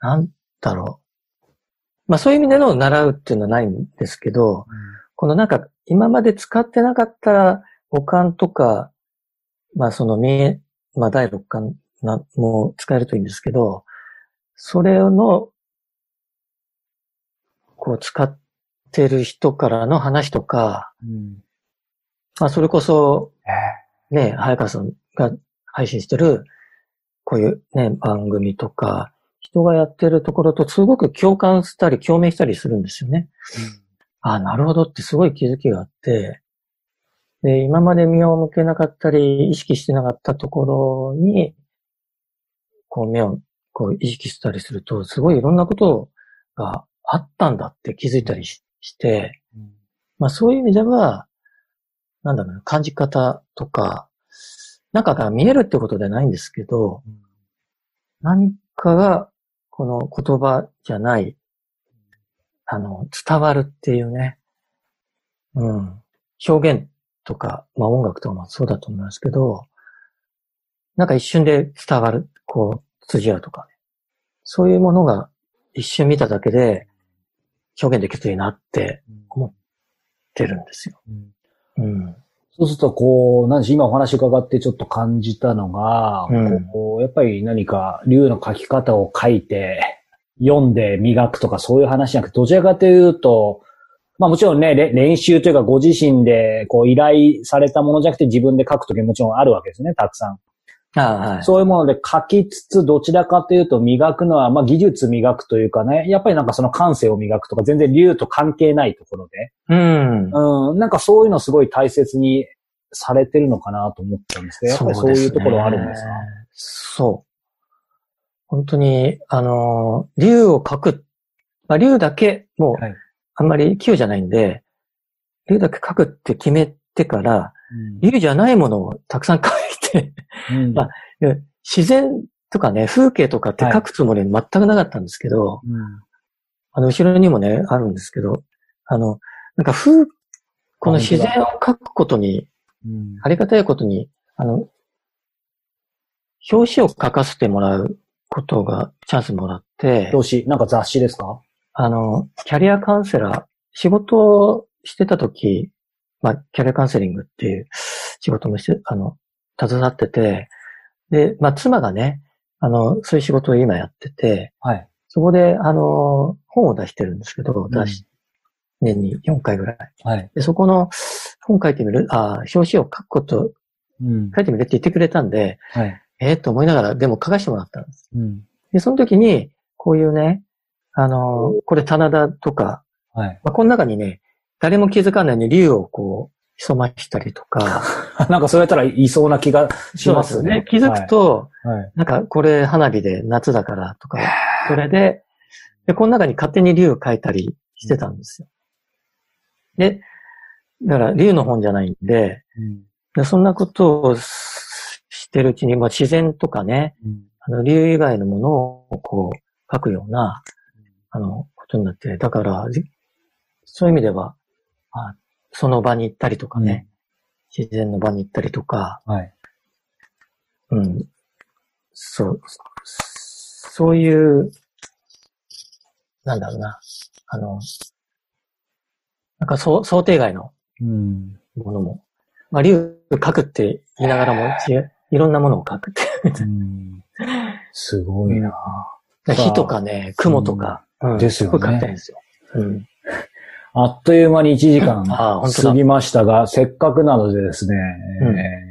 なんだろう。まあそういう意味での習うっていうのはないんですけど、このなんか今まで使ってなかったら五感とか、まあその見え、まあ第六感なも使えるといいんですけど、それの、こう使ってる人からの話とか、うん。まあそれこそ、えね、早川さんが配信してる、こういうね、番組とか、人がやってるところとすごく共感したり共鳴したりするんですよね。ああ、なるほどってすごい気づきがあって、で、今まで目を向けなかったり、意識してなかったところに、こう目をこう意識したりすると、すごいいろんなことがあったんだって気づいたりしして、うん。まあそういう意味では、なんだろうな、感じ方とか、中が見えるってことではないんですけど、何かがこの言葉じゃない、あの、伝わるっていうね、うん、表現とか、まあ音楽とかもそうだと思いますけど、なんか一瞬で伝わる、こう、辻合うとかね。そういうものが一瞬見ただけで表現できるといいなって思ってるんですよ。うんうん。そうすると、こう、何でし今お話伺ってちょっと感じたのが、うんこうやっぱり何か竜の書き方を書いて、読んで磨くとかそういう話じゃなくて、どちらかというと、まあもちろんね、れ練習というかご自身でこう依頼されたものじゃなくて自分で書くときもちろんあるわけですね、たくさん。はい。そういうもので書きつつ、どちらかというと磨くのは、まあ技術磨くというかね、やっぱりなんかその感性を磨くとか、全然竜と関係ないところで、うん。うん、なんかそういうのすごい大切にされてるのかなと思ったんですけど、やっぱりそういうところはあるんですか？そう。本当に、あの、竜を描く。まあ、竜だけ、もうはい、あんまり器用じゃないんで、竜だけ描くって決めてから、竜じゃないものをたくさん描いて、うん。まあ自然とかね、風景とかって描くつもり全くなかったんですけど、うん。あの、後ろにもね、あるんですけど、あの、なんか風、この自然を描くことに、うん。ありがたいことに、あの、表紙を書かせてもらうことがチャンスもらって、表紙、なんか雑誌ですか？あの、キャリアカウンセラー、仕事をしてた時、まあ、キャリアカウンセリングっていう仕事もして、あの、携わってて、で、まあ、妻がね、あの、そういう仕事を今やってて、はい。そこで、あの、本を出してるんですけど、ん出し、年に4回ぐらい。はい。で、そこの本書いてみる、あ表紙を書くこと、うん。書いてみるって言ってくれたんで、はい。ええと思いながら、でも書かせてもらったんです。うん。で、その時に、こういうね、あの、これ棚田とか、はい。まあ、この中にね、誰も気づかないように竜をこう、潜ましたりとか、なんかそれやったらいそうな気がしますね。気づくと、はい。はい。なんかこれ花火で夏だからとか、それで、で、この中に勝手に竜を描いたりしてたんですよ。で、だから竜の本じゃないんで、うんでそんなことをししてるうちに、まあ、自然とかね、うん。あの、竜以外のものをこう、書くような、あの、ことになって、だから、じそういう意味では、あその場に行ったりとかね、自然の場に行ったりとか、はい。うん、そう、そういう、なんだろうな、あの、なんかそう想定外のうん。ものも、まあ、竜書くって言いながらも、ちいろんなものを書くすごいな。火とかね、雲とか、うん。ですよね。すごい書きたいんですよ。うん。あっという間に1時間過ぎましたが、せっかくなのでですね、うん。えー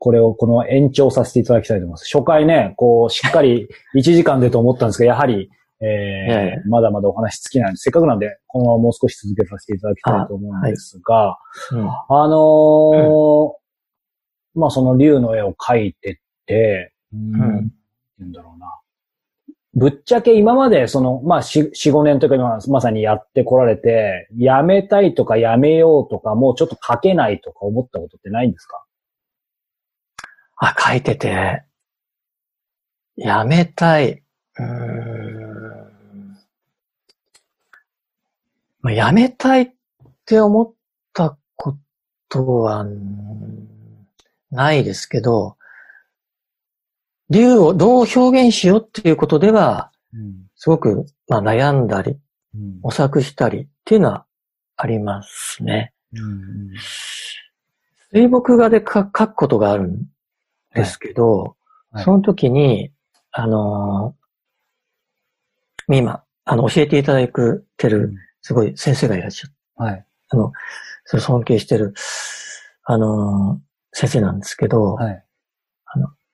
これをこの延長させていただきたいと思います。初回ね、こう、しっかり 1時間でと思ったんですが、やはり、えーええ。まだまだお話尽きないので、せっかくなんで、このままもう少し続けさせていただきたいと思うんですが、うん。あのーまあ、その竜の絵を描いてって、うん、うんだろうな。ぶっちゃけ今まで、その、まあ、4、4 5年というか今まさにやってこられて、やめたいとかやめようとか、もうちょっと描けないとか思ったことってないんですか？あ、書いてて、やめたい。うーん。まあ、やめたいって思ったことは、うんないですけど、竜をどう表現しようっていうことでは、うん。すごく、まあ、悩んだりうん模索したりっていうのはありますね。うん水墨画でか描くことがあるんですけど、はいその時に、あのー今、あの、教えていただくてる、すごい先生がいらっしゃって、はい。あの、それ尊敬してる、あのー先生なんですけど、はい。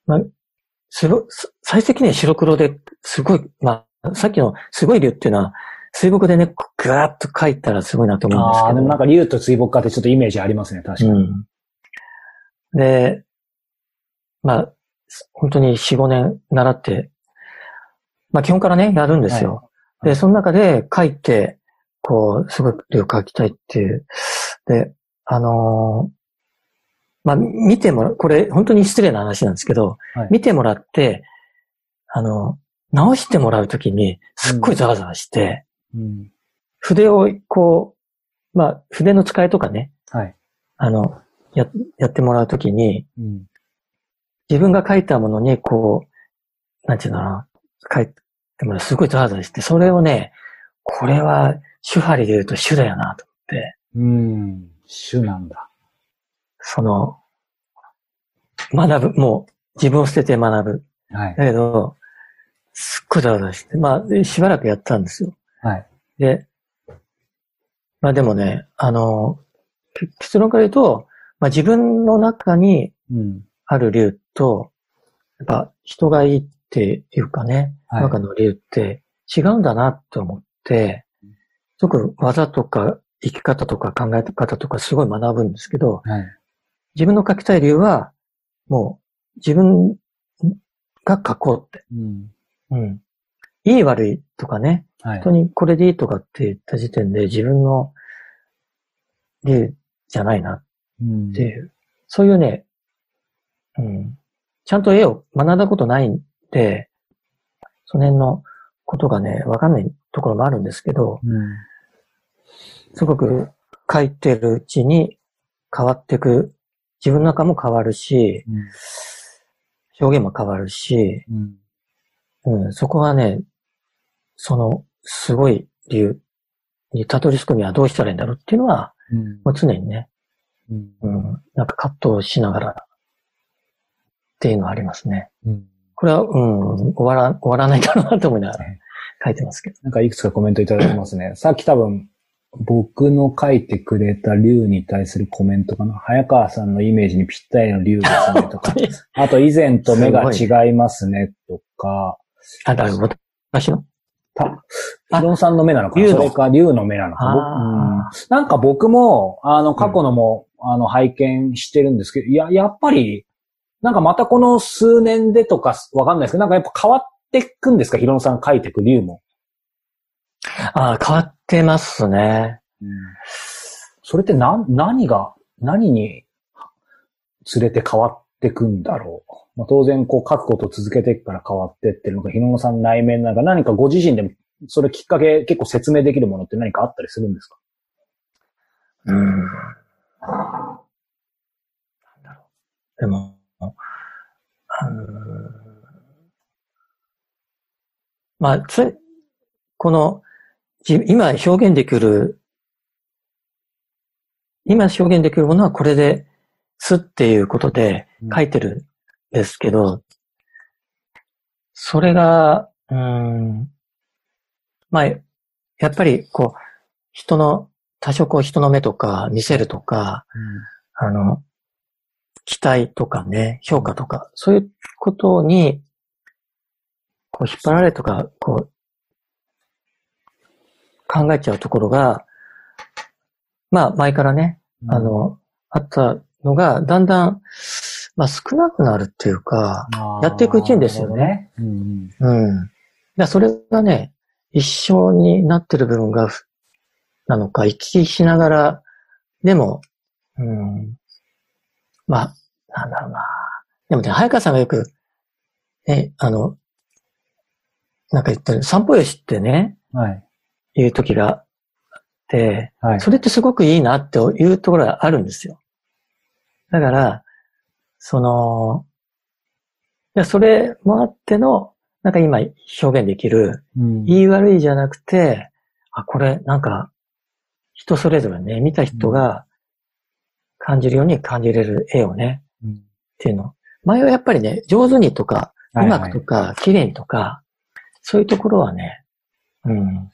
まあ、すご、す最終的には白黒ですごい、まあ、さっきのすごい竜っていうのは、水墨でね、ぐわーっと描いたらすごいなと思うんですああ、けど。でもなんか竜と水墨画ってちょっとイメージありますね、確かに。うん。で、まあ、本当に4、5年習って、まあ基本からね、やるんですよ。はいで、その中で書いて、こう、すごい量書きたいっていう。で、あのーまあ見てもらう、これ本当に失礼な話なんですけど、はい見てもらって、あの、直してもらうときに、すっごいざわざわして、うん。筆をこう、まあ筆の使いとかね、はい。あの、や、やってもらうときに、うん。自分が書いたものに、こう、なんていうのかな、書いてもらうすごいザワザワして、それをね、これは、手張りで言うと手だよな、と思って、うん。種なんだ。その、学ぶ、もう、自分を捨てて学ぶ。はい。だけど、すっごいザワザワして、まあ、でしばらくやったんですよ。はい。で、まあでもね、あの、け結論から言うと、まあ自分の中にうん。ある竜と、やっぱ人がいいっていうかね、はい中の竜って違うんだなって思って、すごく技とか生き方とか考え方とかすごい学ぶんですけど、はい。自分の描きたい竜は、もう自分が描こうって。うん。うん。いい悪いとかね、はい本当。にこれでいいとかって言った時点で自分の竜じゃないなっうんていう、そういうね、うん、ちゃんと絵を学んだことないんで、その辺のことがね、わかんないところもあるんですけど、うん。すごく描いてるうちに変わっていく、自分の中も変わるし、表現も変わるし、うん。うん、そこはね、その、すごい理由にたどり着くにはどうしたらいいんだろうっていうのは、うん。もう常にね、うん。うん、なんか葛藤しながらっていうのはありますね。うん。これは、うん、終わら、終わらないだろうなと思いながら書いてますけど。なんかいくつかコメントいただいてますね。さっき多分、僕の書いてくれた竜に対するコメントかな？早川さんのイメージにぴったりの竜ですねとか。あと以前と目が違いますね。とか。あ、だから私の？た、ヒロンさんの目なのかな？それか竜の目なのかうん。あなんか僕も、あの、過去のも、あの、拝見してるんですけど、いや、やっぱり、なんかまたこの数年でとかわかんないですけど、なんかやっぱ変わっていくんですか？ヒロンさんが書いてく竜も。あ変わってますね。それってな、何が、何に連れて変わってくんだろう。まあ、当然、こう書くことを続けていくから変わってってるのか、日野さん内面なのか、何かご自身でも、それきっかけ結構説明できるものって何かあったりするんですか？うん。なんだろう。でも、あのまあ、つ、この、じ今表現できる、今表現できるものはこれですっていうことで書いてるんですけど、それが、うん、まあ、やっぱりこう、人の、多少こう人の目とか見せるとか、あの、期待とかね、評価とか、そういうことに、こう引っ張られるとか、こう、考えちゃうところが、まあ前からね、あ、の、あったのが、だんだん、まあ少なくなるっていうか、やっていくうちにですよね。ね。うんうん。それがね、一緒になってる部分がふ、なのか、行き来しながら、でも、うん。まあ、なんだろうな。でもね、早川さんがよく、ね、あの、なんか言ってる、散歩よしってね、はい。いう時があって、はい。それってすごくいいなっていうところがあるんですよ。だから、その、いやそれもあっての、なんか今表現できる、うん言い悪いじゃなくて、あ、これなんか、人それぞれね、見た人が感じるように感じれる絵をね、うん、っていうの。前はやっぱりね、上手にとか、うまくとか、綺麗にとか、そういうところはね、うん、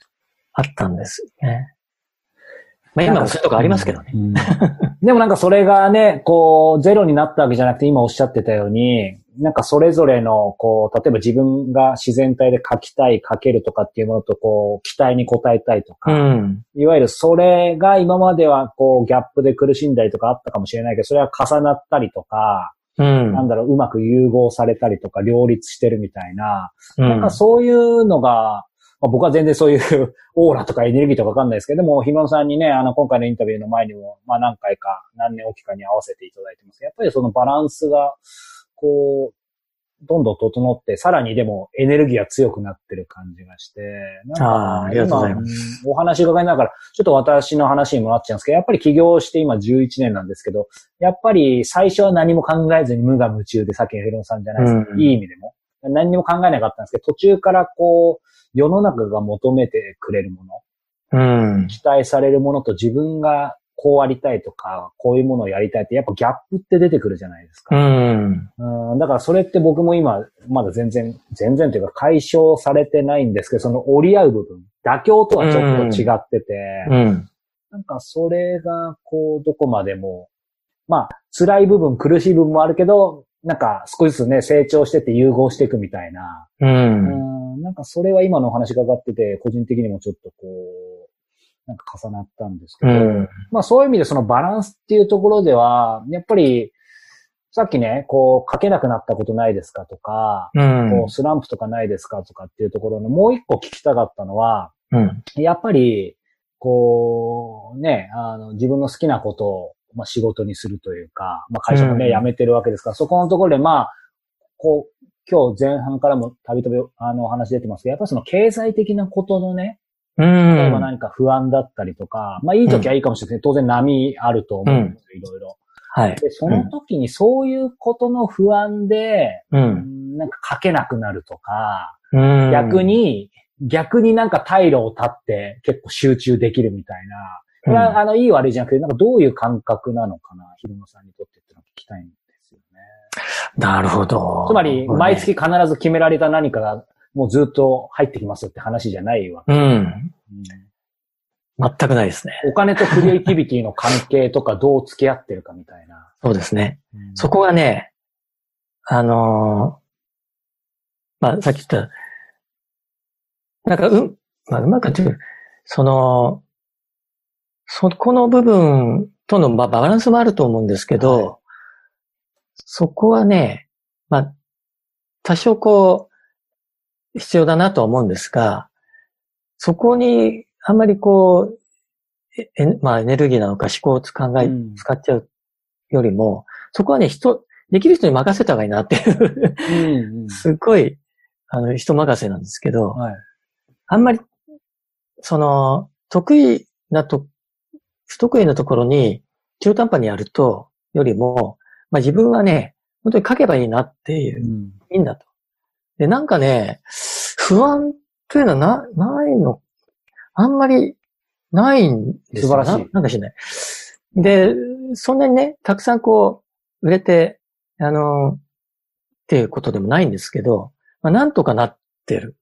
あったんですね。まあ今もそういうとこありますけどね。でもなんかそれがね、こう、ゼロになったわけじゃなくて、今おっしゃってたように、なんかそれぞれの、こう、例えば自分が自然体で描きたい、描けるとかっていうものと、こう、期待に応えたいとか、うん、いわゆるそれが今までは、こう、ギャップで苦しんだりとかあったかもしれないけど、それは重なったりとか、うん、なんだろう、うまく融合されたりとか、両立してるみたいな、うん、なんかそういうのが、まあ、僕は全然そういう オーラとかエネルギーとかわかんないですけども、日野さんにね、あの、今回のインタビューの前にも、まあ何回か、何年おきかに合わせていただいてますやっぱりそのバランスが、こう、どんどん整って、さらにでもエネルギーが強くなってる感じがして、なんか、あありがとうございます。お話伺いながら、ちょっと私の話にもなっちゃうんですけど、やっぱり起業して今11年なんですけど、やっぱり最初は何も考えずに無我夢中で、さっきのヒロさんじゃないですか、うん、いい意味でも。何にも考えなかったんですけど、途中からこう、世の中が求めてくれるもの、うん、期待されるものと自分がこうありたいとか、こういうものをやりたいって、やっぱギャップって出てくるじゃないですか。うん。うん、だからそれって僕も今、まだ全然、全然というか解消されてないんですけど、その折り合う部分、妥協とはちょっと違ってて、うん、なんかそれが、こう、どこまでも、まあ、辛い部分、苦しい部分もあるけど、なんか少しずつね、成長してって融合していくみたいな。うん。うんなんかそれは今のお話が上がってて、個人的にもちょっとこう、なんか重なったんですけど、うん、まあそういう意味でそのバランスっていうところでは、やっぱり、さっきね、こう、書けなくなったことないですかとか、うん、こうスランプとかないですかとかっていうところのもう一個聞きたかったのは、うん、やっぱり、こう、ね、あの、自分の好きなことを、まあ、仕事にするというか、まあ、会社もね、辞めてるわけですから、そこのところで、まあ、こう、今日前半からもたびたびあのお話出てますけど、やっぱりその経済的なことのね、例えば何か不安だったりとか、まあいい時はいいかもしれない。当然波あると思うんですよ、いろいろ。はい。で、その時にそういうことの不安で、うん、なんか書けなくなるとか、うん、逆に、逆になんか退路を立って結構集中できるみたいな。これは、あの、いい悪いじゃなくて、なんかどういう感覚なのかな、ひろのさんにとってってのを聞きたいんですよね。なるほど。つまり、毎月必ず決められた何かがもうずっと入ってきますって話じゃないわけ。うん。うん、全くないですね。お金とクリエイティビティの関係とかどう付き合ってるかみたいな。そうですね。うん、そこがね、あのー、まあ、さっき言った、なんか、うん、まあ、うまく言ってその、そこの部分との、まあ、バランスもあると思うんですけど、はい、そこはね、まあ、多少こう、必要だなと思うんですが、そこにあんまりこう、えまあエネルギーなのか思考を考え、うん、使っちゃうよりも、そこはね、人、できる人に任せた方がいいなっていううん、すっごい、あの、人任せなんですけど、はい、あんまり、その、得意なと、不得意なところに中途半端にやると、よりも、まあ自分はね、本当に書けばいいなっていう、うん、いいんだと。で、なんかね、不安というのはな、ないの、あんまりないんですよ。素晴らしい。なんかしない。で、そんなにね、たくさんこう、売れて、あの、っていうことでもないんですけど、まあ、なんとかなってる。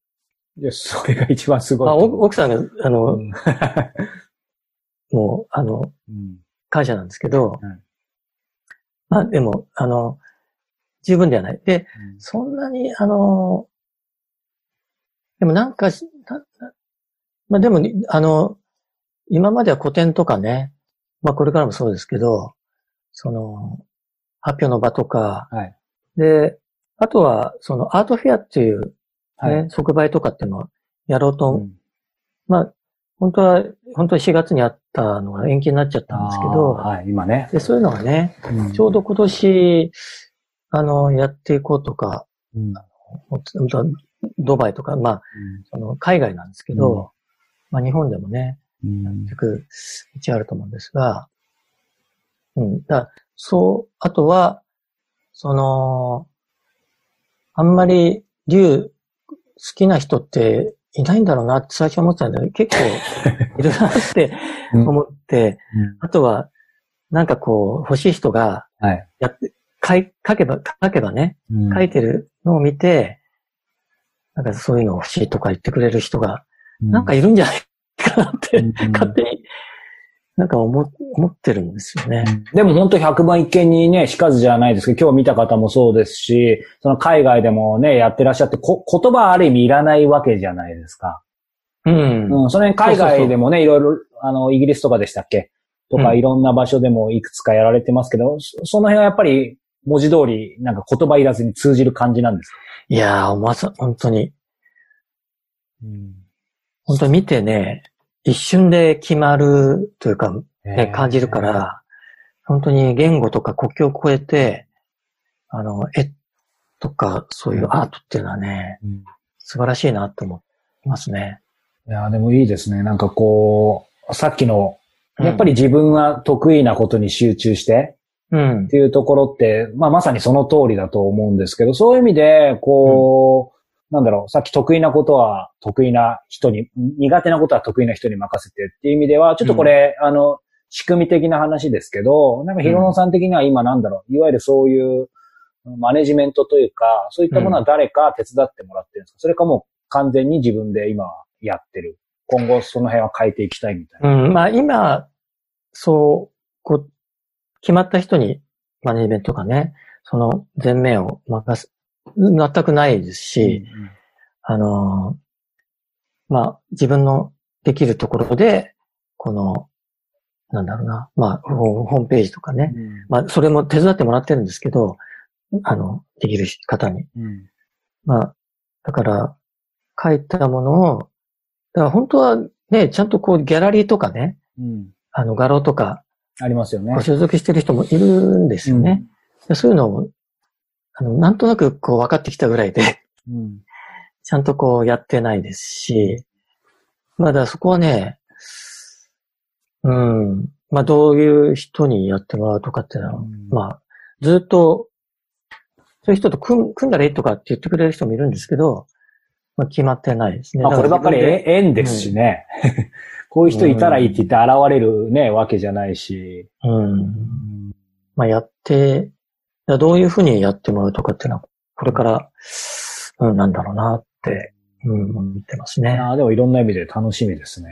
いや、それが一番すごい。まあ、奥さんが、あの、うん、もう、あの、うん、感謝なんですけど、うん、まあ、でも、あの、十分ではない。で、そんなに、あの、でもなんか、まあでも、あの、今までは古典とかね、まあこれからもそうですけど、その、発表の場とか、はい、で、あとは、そのアートフェアっていう、ね、はい、即売とかっていうのをやろうと、うん、まあ、本当は、本当は4月にあったのが延期になっちゃったんですけど、はい、今ね。で、そういうのがね、うん、ちょうど今年、あの、やっていこうとか、うん、ドバイとか、まあ、その海外なんですけど、まあ日本でもね、やっていく道あると思うんですが、うん。だそう、あとは、その、あんまり竜好きな人っていないんだろうなって最初思ってたんだけど、結構いるなって思って、あとは、なんかこう、欲しい人が、はい。やって、書い、書けば、書けばね、うん。書いてるのを見て、なんかそういうの欲しいとか言ってくれる人が、なんかいるんじゃないかなって、うん。勝手に、なんか思、思ってるんですよね。でも本当100万一見にね、しかずじゃないですけど、今日見た方もそうですし、その海外でもね、やってらっしゃって、こ言葉ある意味いらないわけじゃないですか。うん。うん、その辺海外でもね、いろいろ、あの、イギリスとかでしたっけ？とか、うん。いろんな場所でもいくつかやられてますけど、そその辺はやっぱり文字通り、なんか言葉いらずに通じる感じなんですか？いやー、まさ、本当に、本当に見てね、一瞬で決まるというか、ね、感じるか。ら、本当に言語とか国境を越えて、あの、絵とかそういうアートっていうのはね、うん素晴らしいなと思いますね。いや、でもいいですね。なんかこう、さっきの、うんやっぱり自分が得意なことに集中して、うんっ。ていうところって、まあまさにその通りだと思うんですけど、そういう意味で、こう、なんだろう、さっき得意なことは得意な人に、苦手なことは得意な人に任せてっていう意味では、ちょっとこれ、あの、仕組み的な話ですけど、なんかヒロノさん的には今なんだろう、いわゆるそういうマネジメントというか、そういったものは誰か手伝ってもらってるんですか、それかもう完全に自分で今やってる。今後その辺は変えていきたいみたいな。うん。まあ今、そう、こう、決まった人にマネジメントがね、その前面を任す、全くないですし、あのーまあ、自分のできるところで、この、なんだろうな、まあ、ホホームページとかね、うんまあ、それも手伝ってもらってるんですけど、あの、できる方に。うんまあ、だから、書いたものを、だから本当はね、ちゃんとこう、ギャラリーとかね、うんあの、画廊とか、ありますよねご。所属してる人もいるんですよね。でそういうのを、あの、なんとなくこう分かってきたぐらいで、うん。ちゃんとこうやってないですし、まあだそこはね、うん、まあどういう人にやってもらうとかっていうのは、うんまあずっと、そういう人と組ん組んだらいいとかって言ってくれる人もいるんですけど、まあ決まってないですね。まあこればっかり縁ですしね。こういう人いたらいいって言って現れるね、わけじゃないし。うん。まあやって、らどういうふうにやってもらうとかっていうのは、これから、うん、なんだろうなって、うん、思ってますね。ああでもいろんな意味で楽しみですね。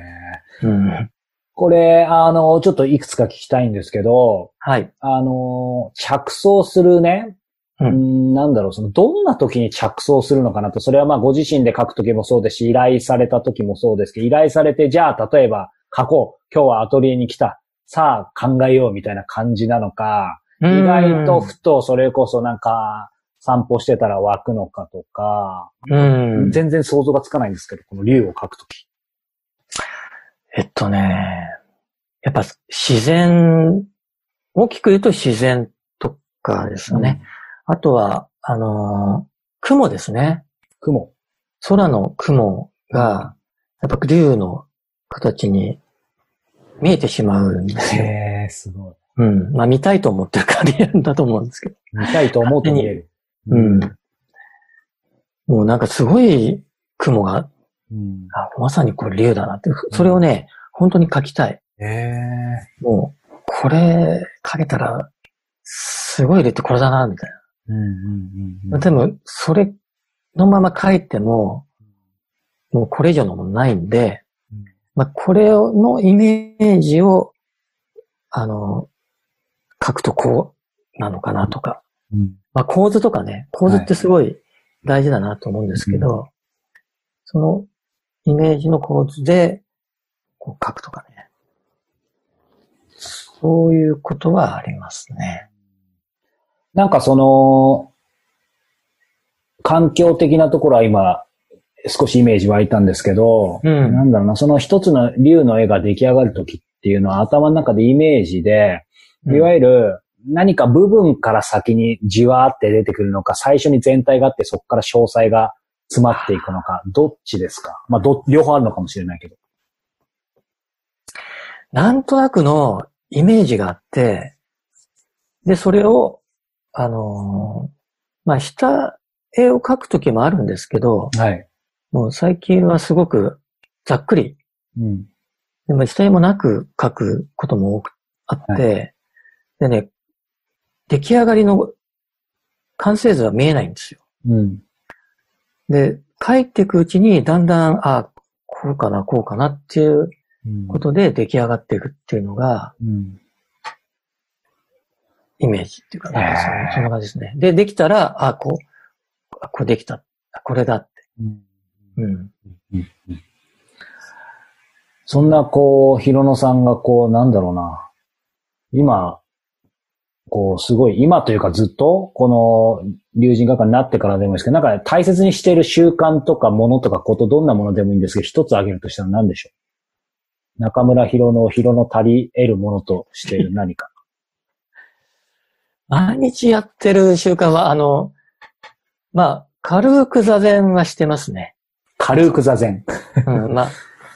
うん。これ、あの、ちょっといくつか聞きたいんですけど、はい。あの、着想するね、うんうんなんだろう、その、どんな時に着想するのかなと、それはまあご自身で書く時もそうですし、依頼された時もそうですけど、依頼されて、じゃあ、例えば、書こう。今日はアトリエに来た。さあ、考えようみたいな感じなのか、意外とふとそれこそなんか、散歩してたら湧くのかとか、うん。全然想像がつかないんですけど、この竜を書くとき。えっとね、やっぱ自然、大きく言うと自然とかですよね。あとは、あのー雲ですね。雲。空の雲が、やっぱ竜の形に見えてしまうんですよ。へえ、すごい。うん。まあ見たいと思ってるからリアルだと思うんですけど。見たいと思うと見える。うん。もうなんかすごい雲が、うん。あまさにこれ竜だなって。それをね、本当に描きたい。へえ。もう、これ描けたら、すごい竜ってこれだな、みたいうんうんな。でも、それのまま描いても、もうこれ以上のものないんで、うんまあ、これのイメージを、あの、書くとこうなのかなとか。うん。まあ、構図とかね、構図ってすごい大事だなと思うんですけど、そのイメージの構図で、こう書くとかね。そういうことはありますね。なんかその、環境的なところは今、少しイメージ湧いたんですけど、うんなんだろうな、その一つの竜の絵が出来上がるときっていうのは頭の中でイメージで、いわゆる何か部分から先にじわーって出てくるのか、最初に全体があってそこから詳細が詰まっていくのか、どっちですか？まあ、ど、両方あるのかもしれないけど。なんとなくのイメージがあって、で、それを、あのーまあ、下絵を描くときもあるんですけど、はい。もう最近はすごくざっくり、うん。でも下絵もなく書くことも多くあって、でね、出来上がりの完成図は見えないんですよ。うん。で、書いていくうちにだんだん、あこうかな、こうかなっていううんことで出来上がっていくっていうのが、うん。イメージっていうか、なんかそんそんな感じですね。で、できたら、あ、こう、あこれできた。あこれだって。うんうん。うんそんな、こう、ヒロノさんが、こう、なんだろうな。今、こう、すごい、今というかずっと、この、竜神画家になってからでもいいですけど、なんか大切にしている習慣とかものとかこと、どんなものでもいいんですけど、一つ挙げるとしたら何でしょう？中村ヒロノ、ヒロノ足り得るものとしている何か。毎日やってる習慣は、あの、まあ、軽く座禅はしてますね。軽く座禅。うん、まあ、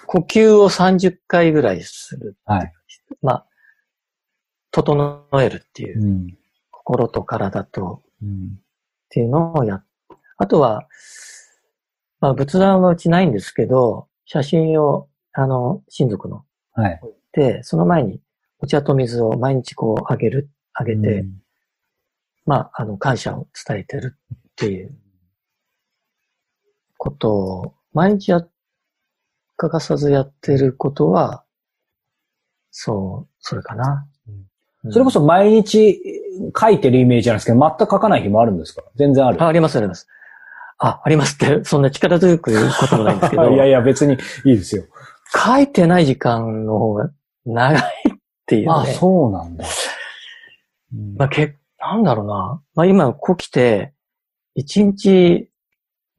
呼吸を30回ぐらいする。はい。まあ、整えるっていうう、ん。心と体とうん。っていうのをやっ、あとは、まあ、仏壇はうちないんですけど、写真を、あの、親族のはい。置いて、その前にお茶と水を毎日こうあげる、あげて、うんまあ、あの、感謝を伝えてるっていうことを、毎日や、欠かさずやってることは、そう、それかな。うんそれこそ毎日書いてるイメージなんですけど、全く書かない日もあるんですか？全然ある。あ、あります、あります。あ、ありますって、そんな力強く言うこともないんですけど、いやいや、別にいいですよ。書いてない時間の方が長いっていうね。あ、そうなんだ。うんまあ、け、なんだろうな。まあ、今、こう来て、一日、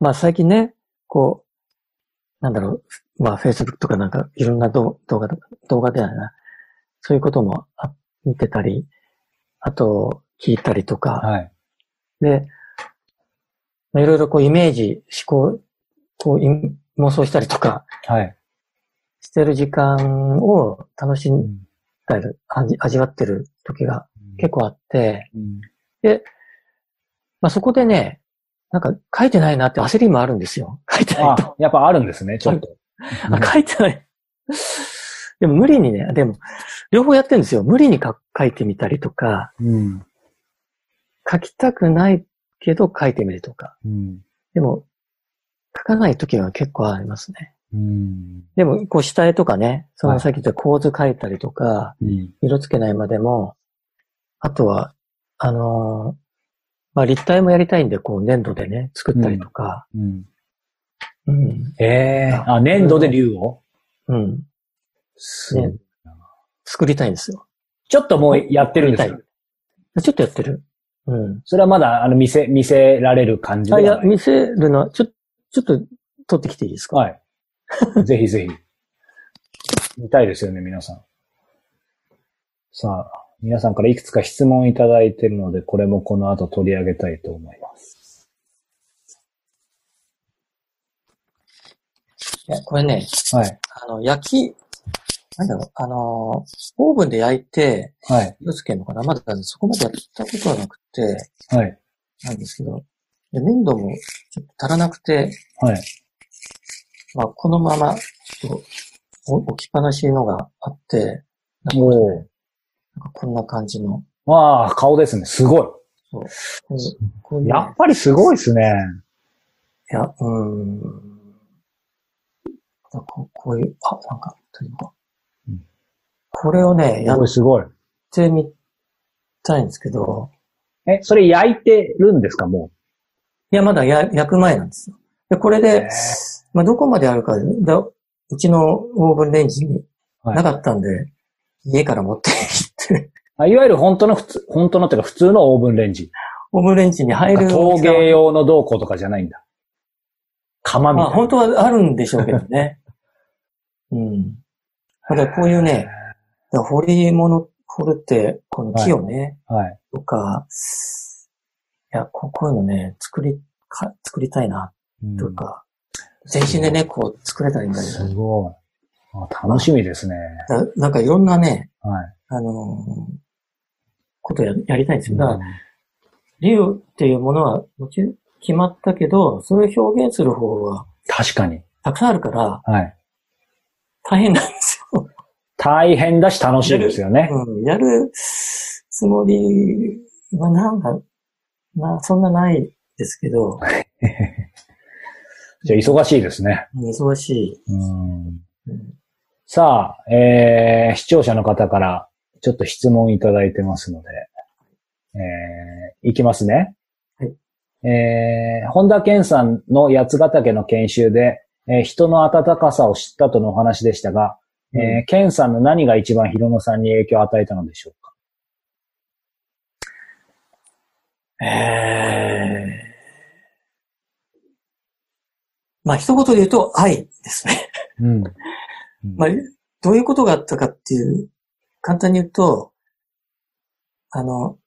まあ、最近ね、こう、なんだろう、まあ、Facebook とかなんか、いろんな動動画動画ではな。そういうこともあ見てたり、あと、聞いたりとか、はい。で、まあ、いろいろこう、イメージ、思考、こう、い妄想したりとか、はい。してる時間を楽しんだり、味味わってる時が結構あって、うんまあ、そこでね、なんか書いてないなって焦りもあるんですよ。書いてないと。あ、やっぱあるんですね、ちょっと。あ、書いてない。でも無理にね、でも、両方やってるんですよ。無理にか書いてみたりとか、うん。書きたくないけど書いてみるとか。うん。でも、書かない時は結構ありますね。うん。でも、こう下絵とかね、そはいのさっき言った構図書いたりとか、うん。色つけないまでも、あとは、あのーまあ、立体もやりたいんで、こう粘土でね、作ったりとか、うん。うん、ええあ、粘土で竜を？うん、ね作りたいんですよ。ちょっともうやってるんですかちょっとやってる？うん。それはまだ、あの、見せ、見せられる感じでいない。見せるのは、ちょ、ちょっと、撮ってきていいですか？はい。ぜひぜひ。見たいですよね、皆さん。さあ、皆さんからいくつか質問いただいているので、これもこの後取り上げたいと思います。いや、これね、はい。あの、焼き、なんだろう、あのー、オーブンで焼いて、はい。色つけるのかな？まだねそこまでやったことはなくて、はい。なんですけど、で粘土もちょっと足らなくて、はい。まあ、このまま、ちょっとお置きっぱなしのがあって、なんかおなんかこんな感じの、わあ、顔ですね。すごい。こうこういうやっぱりすごいですね。いや、うーん。ここういう、あ、なんか、というかうんこれをね、やっすごい、すごい。てみたいんですけど、え、それ焼いてるんですか、もいや、まだや焼く前なんですよ。で、これう。で、まあ、どこまであるか、だうちのオーブンレンジにはいなかったんで、家から持ってきて、あいわゆる本当の普通、本当のっていうか普通のオーブンレンジ。オーブンレンジに入る陶芸用の銅工とかじゃないんだ。釜みまあ、たいな。本当はあるんでしょうけどね。うん。ただこういうね、掘り物、掘るって、この木をね、はい。とか、いや、ここういうのね、作り、か、作りたいな、うんというか、全身でね、こう作れたらいいんだけすど、ごい。あ楽しみですね。だなんかいろんなね、はい。あのーことややりたいんですよ。だから、竜っていうものはもちろん決まったけど、それを表現する方は、確かに。たくさんあるから、はい。大変なんですよ。大変だし楽しいですよね。うん、やるつもりはなんか、な、そんなないですけど、じゃあ忙しいですね。忙しい。さあ、えー、視聴者の方からちょっと質問いただいてますので、えー、いきますね。はい。えー、本田健さんの八ヶ岳の研修で、えー人の温かさを知ったとのお話でしたが、えー、健さんの何が一番広野さんに影響を与えたのでしょうか？えーまあ、一言で言うと愛ですね。うん。まあ、どういうことがあったかっていう、簡単に言うと、あの、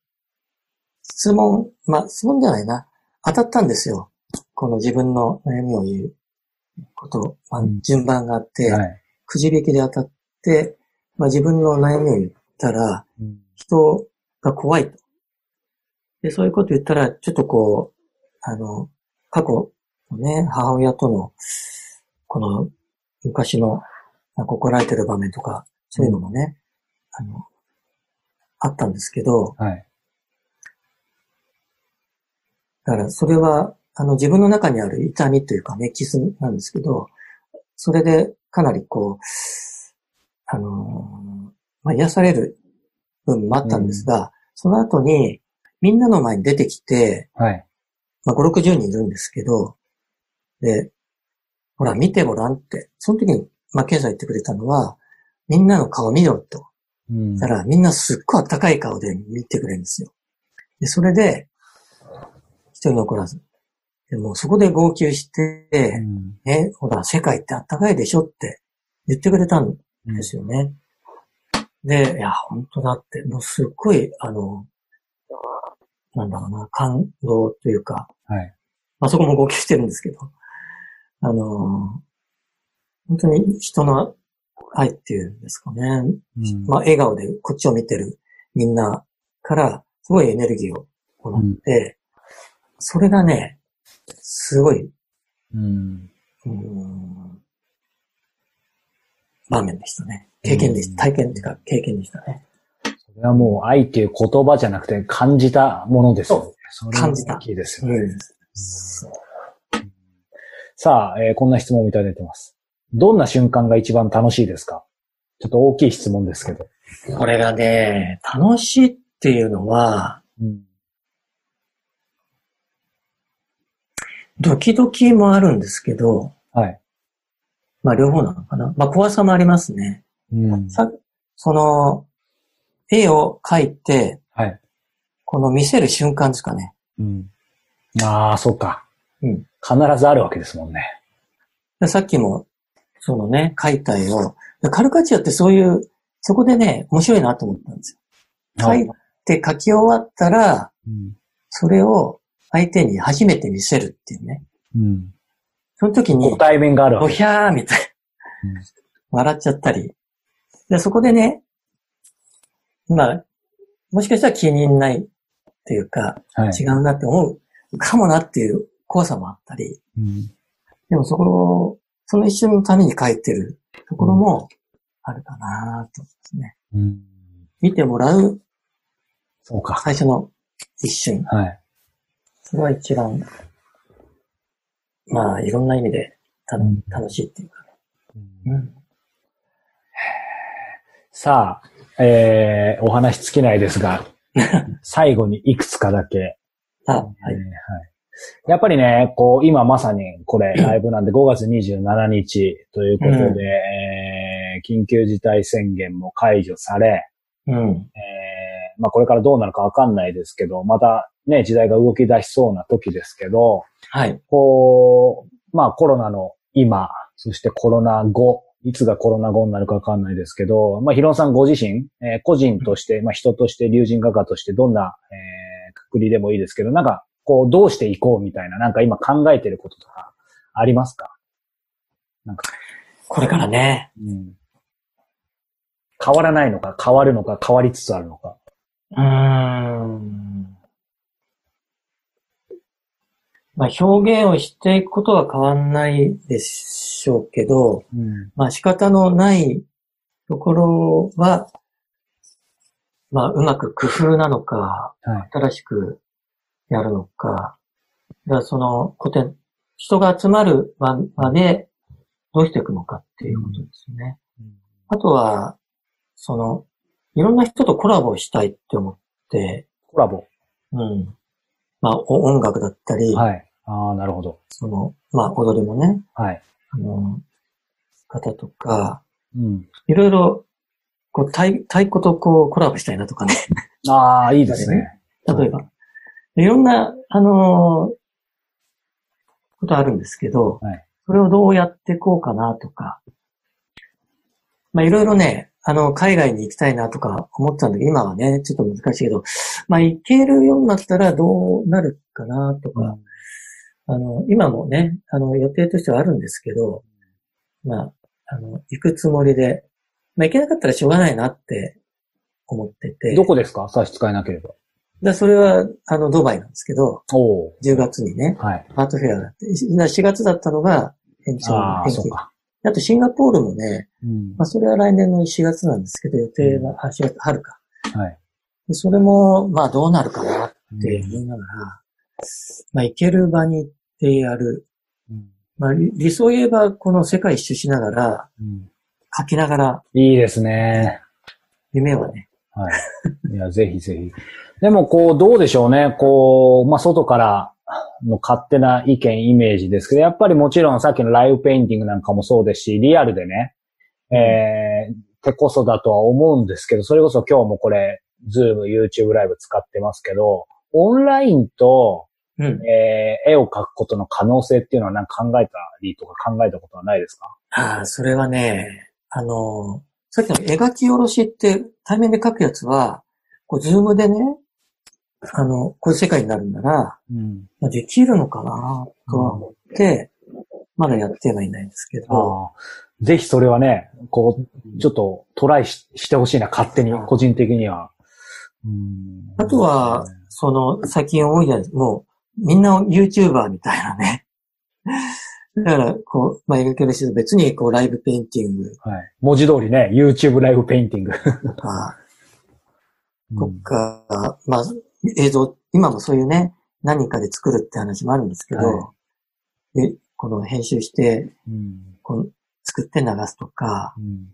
質問、まあ、質問じゃないな。当たったんですよ。この自分の悩みを言うこと、まあうん順番があって、はい。くじ引きで当たって、まあ、自分の悩みを言ったら、うん人が怖いと。で、そういうこと言ったら、ちょっとこう、あの、過去のね、母親との、この、昔の、なんか怒られてる場面とか、そういうのもね、あの、あったんですけど、はい。だからそれは、あの、自分の中にある痛みというかね、傷なんですけど、それでかなりこう、あのーまあ、癒される部分もあったんですが、その後に、みんなの前に出てきて、はい。まあ、5、60人いるんですけど、で、ほら、見てごらんって、その時に、まあ、ケンさん言ってくれたのは、みんなの顔見ろと。うんだからみんなすっごい温かい顔で見てくれるんですよ。で、それで、一人残らず。でもうそこで号泣して、うんね、ほら、世界って暖かいでしょって言ってくれたんですよね。で、いや、本当だって、もうすっごい、あの、なんだろうな、感動というか、はい。まあそこも号泣してるんですけど、あの、本当に人の愛っていうんですかね。うんまあ、笑顔でこっちを見てるみんなから、すごいエネルギーをもらって、それがね、すごい、うんうーん、場面でしたね。経験でしうんた。体験っていうか経験でしたね。それはもう愛っていう言葉じゃなくて感じたものですよね。それが感じた大きいですよね。うん。そうさあ、えーこんな質問をいただいてます。どんな瞬間が一番楽しいですか？ちょっと大きい質問ですけど。これがね、楽しいっていうのは、うん。ドキドキもあるんですけど、はい。まあ両方なのかな？まあ怖さもありますね。うん。さ、その、絵を描いて、はい。この見せる瞬間ですかね。うん。ああ、そっか。うん。必ずあるわけですもんね。でさっきも、そのね、描いた絵を、でカルカチュアってそういう、そこでね、面白いなと思ったんですよ。描いて描き終わったら、うん。それを相手に初めて見せるっていうね。うん。その時にご、対面があるわおけ。ひゃーみたいな。笑っちゃったり。で、そこでね、まあ、もしかしたら気に入んないっていうか、はい。違うなって思うかもなっていう怖さもあったり、うんでもそこを、その一瞬のために書いてるところもあるかなと思いますね。うん。見てもらうそうか。最初の一瞬。はい。それは一番、まあ、いろんな意味でたうん楽しいっていうか。うんうん。さあ、えー、お話尽きないですが、最後にいくつかだけあ、はい。えーはい。やっぱりね、こう、今まさにこれ、ライブなんで5月27日ということで、うんえー緊急事態宣言も解除され、うん。えーまあこれからどうなるかわかんないですけど、またね、時代が動き出しそうな時ですけど、はい。こう、まあコロナの今、そしてコロナ後、いつがコロナ後になるかわかんないですけど、まあヒロンさんご自身、えー個人として、まあ人として、竜神画家としてどんな、えー、くくりでもいいですけど、なんか、こう、どうしていこうみたいな、なんか今考えてることとか、ありますか？なんか、これからね、うん。変わらないのか、変わるのか、変わりつつあるのか。うーん。まあ表現をしていくことは変わんないでしょうけど、うん。まあ仕方のないところは、まあうまく工夫なのか、はい。新しくやるのか、だからその古典、人が集まる場場でどうしていくのかっていうことですよね。あとは、その、いろんな人とコラボしたいって思って、コラボ。うん。まあ、お音楽だったり、はい。ああ、なるほど。その、まあ、踊りもね、はい。あの、方とか、うん。いろいろ、こう、太太鼓とこう、コラボしたいなとかね。ああ、いいですね。例えば。いろんな、あのーことあるんですけど、はいそれをどうやっていこうかなとか。まあ、いろいろね、あの、海外に行きたいなとか思ってたんだけど、今はね、ちょっと難しいけど、まあ、行けるようになったらどうなるかなとか、あの、今もね、あの、予定としてはあるんですけど、まあ、あの、行くつもりで、まあ、行けなかったらしょうがないなって思ってて。どこですか？差し支えなければ。だそれは、あの、ドバイなんですけど、おお。10月にね、はい。アートフェアがあって、し4月だったのが延長延期。あとシンガポールもね、うんまあ、それは来年の4月なんですけど、予定は、あ、4月、春か。はい。でそれも、まあ、どうなるかなって思いながら、まあ、行ける場に行ってやる。うんまあ、理理想を言えば、この世界一周しながら、うん描きながら、いいですね。夢はね、はい。いや、ぜひぜひ。でも、こう、どうでしょうね。こう、まあ、外からの勝手な意見、イメージですけど、やっぱりもちろんさっきのライブペインティングなんかもそうですし、リアルでね、えー、ってこそだとは思うんですけど、それこそ今日もこれ、ズーム、YouTube ライブ使ってますけど、オンラインと、うん。えー、絵を描くことの可能性っていうのはなんか考えたりとか考えたことはないですか？ああ、それはね、あの、さっきの描き下ろしって対面で描くやつは、こう、 Zoom でね、あの、こういう世界になるんなら、うん。まあできるのかなとは思って、まだやってはいないんですけど、ぜひそれはね、こう、ちょっとトライししてほしいな、勝手に、個人的には。うんあとは、その、最近多いじゃないですか。もう、みんな YouTuber みたいなね。だから、こう、まあ、描き下ろしと別に、こう、ライブペインティングはい。文字通りね、YouTube ライブペインティング。とか、とか、まあ、映像、今もそういうね、何人かで作るって話もあるんですけど、はで、この編集して、うん。この作って流すとか、うん。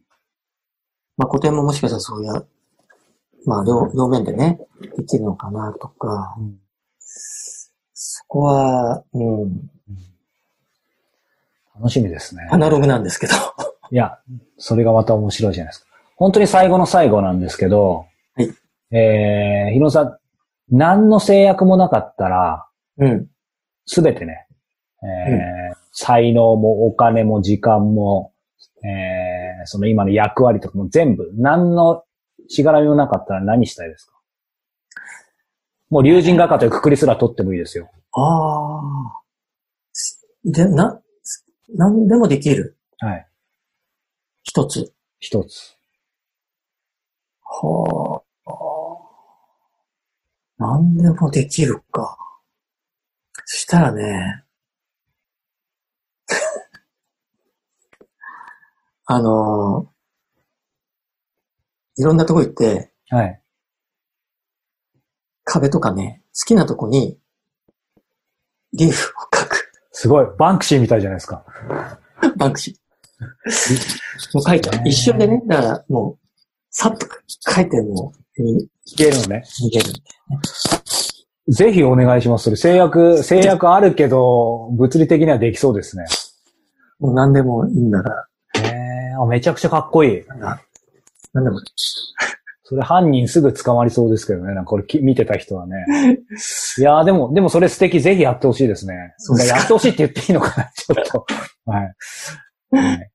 まあ、古典ももしかしたらそういう、まあ両、両面でね、できるのかなとか、うん。そこは、うん、楽しみですね。アナログなんですけど。いや、それがまた面白いじゃないですか。本当に最後の最後なんですけど、はい。えー、ひろさん、何の制約もなかったら、うん、すべてね、えー才能もお金も時間も、えー、その今の役割とかも全部、何のしがらみもなかったら何したいですか？もう竜神画家というくくりすら取ってもいいですよ。ああ。で、な、なんでもできる。はい。一つ。一つ。はあ。なんでもできるか。そしたらね、あのいろんなとこ行って、はい。壁とかね、好きなとこに、リーフを描く。すごい。バンクシーみたいじゃないですか。バンクシー。もう書いた。一瞬でね、だからもう、さっと書いてもう、に消えるのね。逃げる。ぜひお願いします。それ制約、制約あるけど、物理的にはできそうですね。もう何でもいいんだから、へーあめちゃくちゃかっこいい。何でも。それ犯人すぐ捕まりそうですけどね。なんかこれき見てた人はね。いやーでも、でもそれ素敵。ぜひやってほしいですね。そうやってほしいって言っていいのかな ちょっと。はい。はい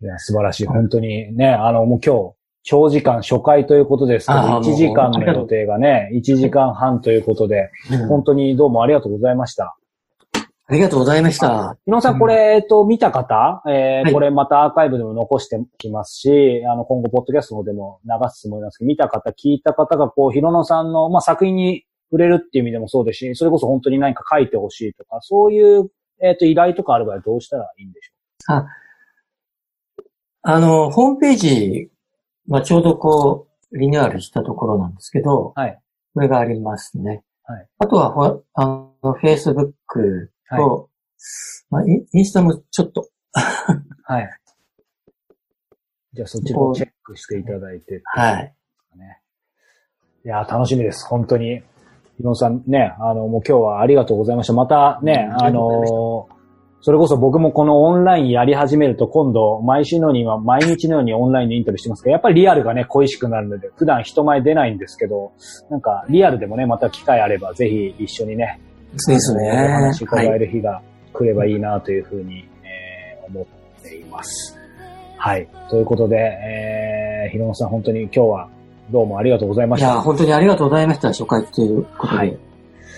いや、素晴らしい。本当にね、あの、もう今日、長時間初回ということですけど、あー1時間の予定がね、1時間半ということで、本当にどうもありがとうございました。ありがとうございました。井野さん、これ、えっと、見た方、えーはい。これまたアーカイブでも残してきますし、あの、今後、ポッドキャストの方でも流すつもりなんですけど、見た方、聞いた方が、こう、ひろのさんの、まあ、作品に触れるっていう意味でもそうですし、それこそ本当に何か書いてほしいとか、そういう、えっ、ー、と、依頼とかある場合どうしたらいいんでしょう？あ、あの、ホームページ、まあ、ちょうどこう、リニューアルしたところなんですけど、はい。これがありますね。はい。あとは、あの、Facebook と、はい、まあ、インスタもちょっとはい。じゃあそっちもチェックしていただいて、はい。いや、楽しみです。本当に。ひろさんね、あの、もう今日はありがとうございました。またね、あの、それこそ僕もこのオンラインやり始めると今度、毎週のようには毎日のようにオンラインでインタビューしてますけど、やっぱりリアルがね、恋しくなるので、普段人前出ないんですけど、なんかリアルでもね、また機会あれば、ぜひ一緒にね、そうですね。お話伺える日が来ればいいなというふうに、えー、思っています。はい。ということで、えー、ひろのさん本当に今日はどうもありがとうございました。いや、本当にありがとうございました。初回ということで。はい。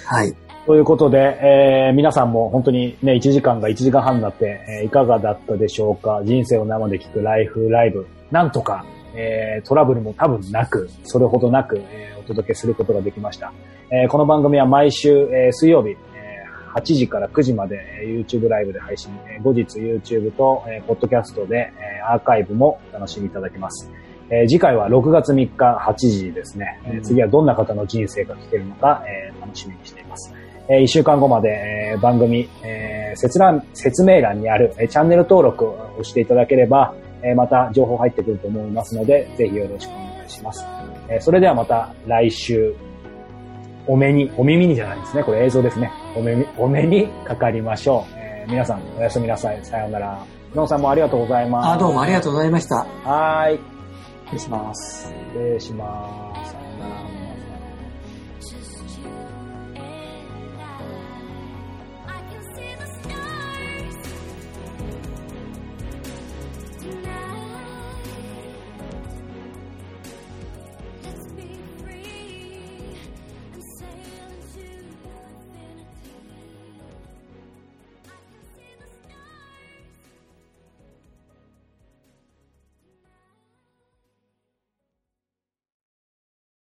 はい。ということで、えー、皆さんも本当にね、1時間が1時間半になって、えー、いかがだったでしょうか？人生を生で聞くライフライブ。なんとか、えー、トラブルも多分なく、それほどなく、えー、お届けすることができました。えー、この番組は毎週、えー、水曜日、えー、8時から9時まで、えー、YouTube ライブで配信、えー、後日 YouTube と、えー、ポッドキャストで、えー、アーカイブもお楽しみいただけます。えー、次回は6月3日8時ですね。えー、次はどんな方の人生が聞けるのか、えー、楽しみにしています。えー、1週間後まで、えー、番組、えー、説覧説明欄にある、えー、チャンネル登録を押していただければ、えー、また情報入ってくると思いますので、ぜひよろしくお願いします。えー、それではまた来週、お目に、お耳にじゃないですね。これ映像ですね。お目に、お目にかかりましょう。えー、皆さんおやすみなさい。さようなら。ノンさんもありがとうございます。あ、どうもありがとうございました。はい。失礼します。失礼します。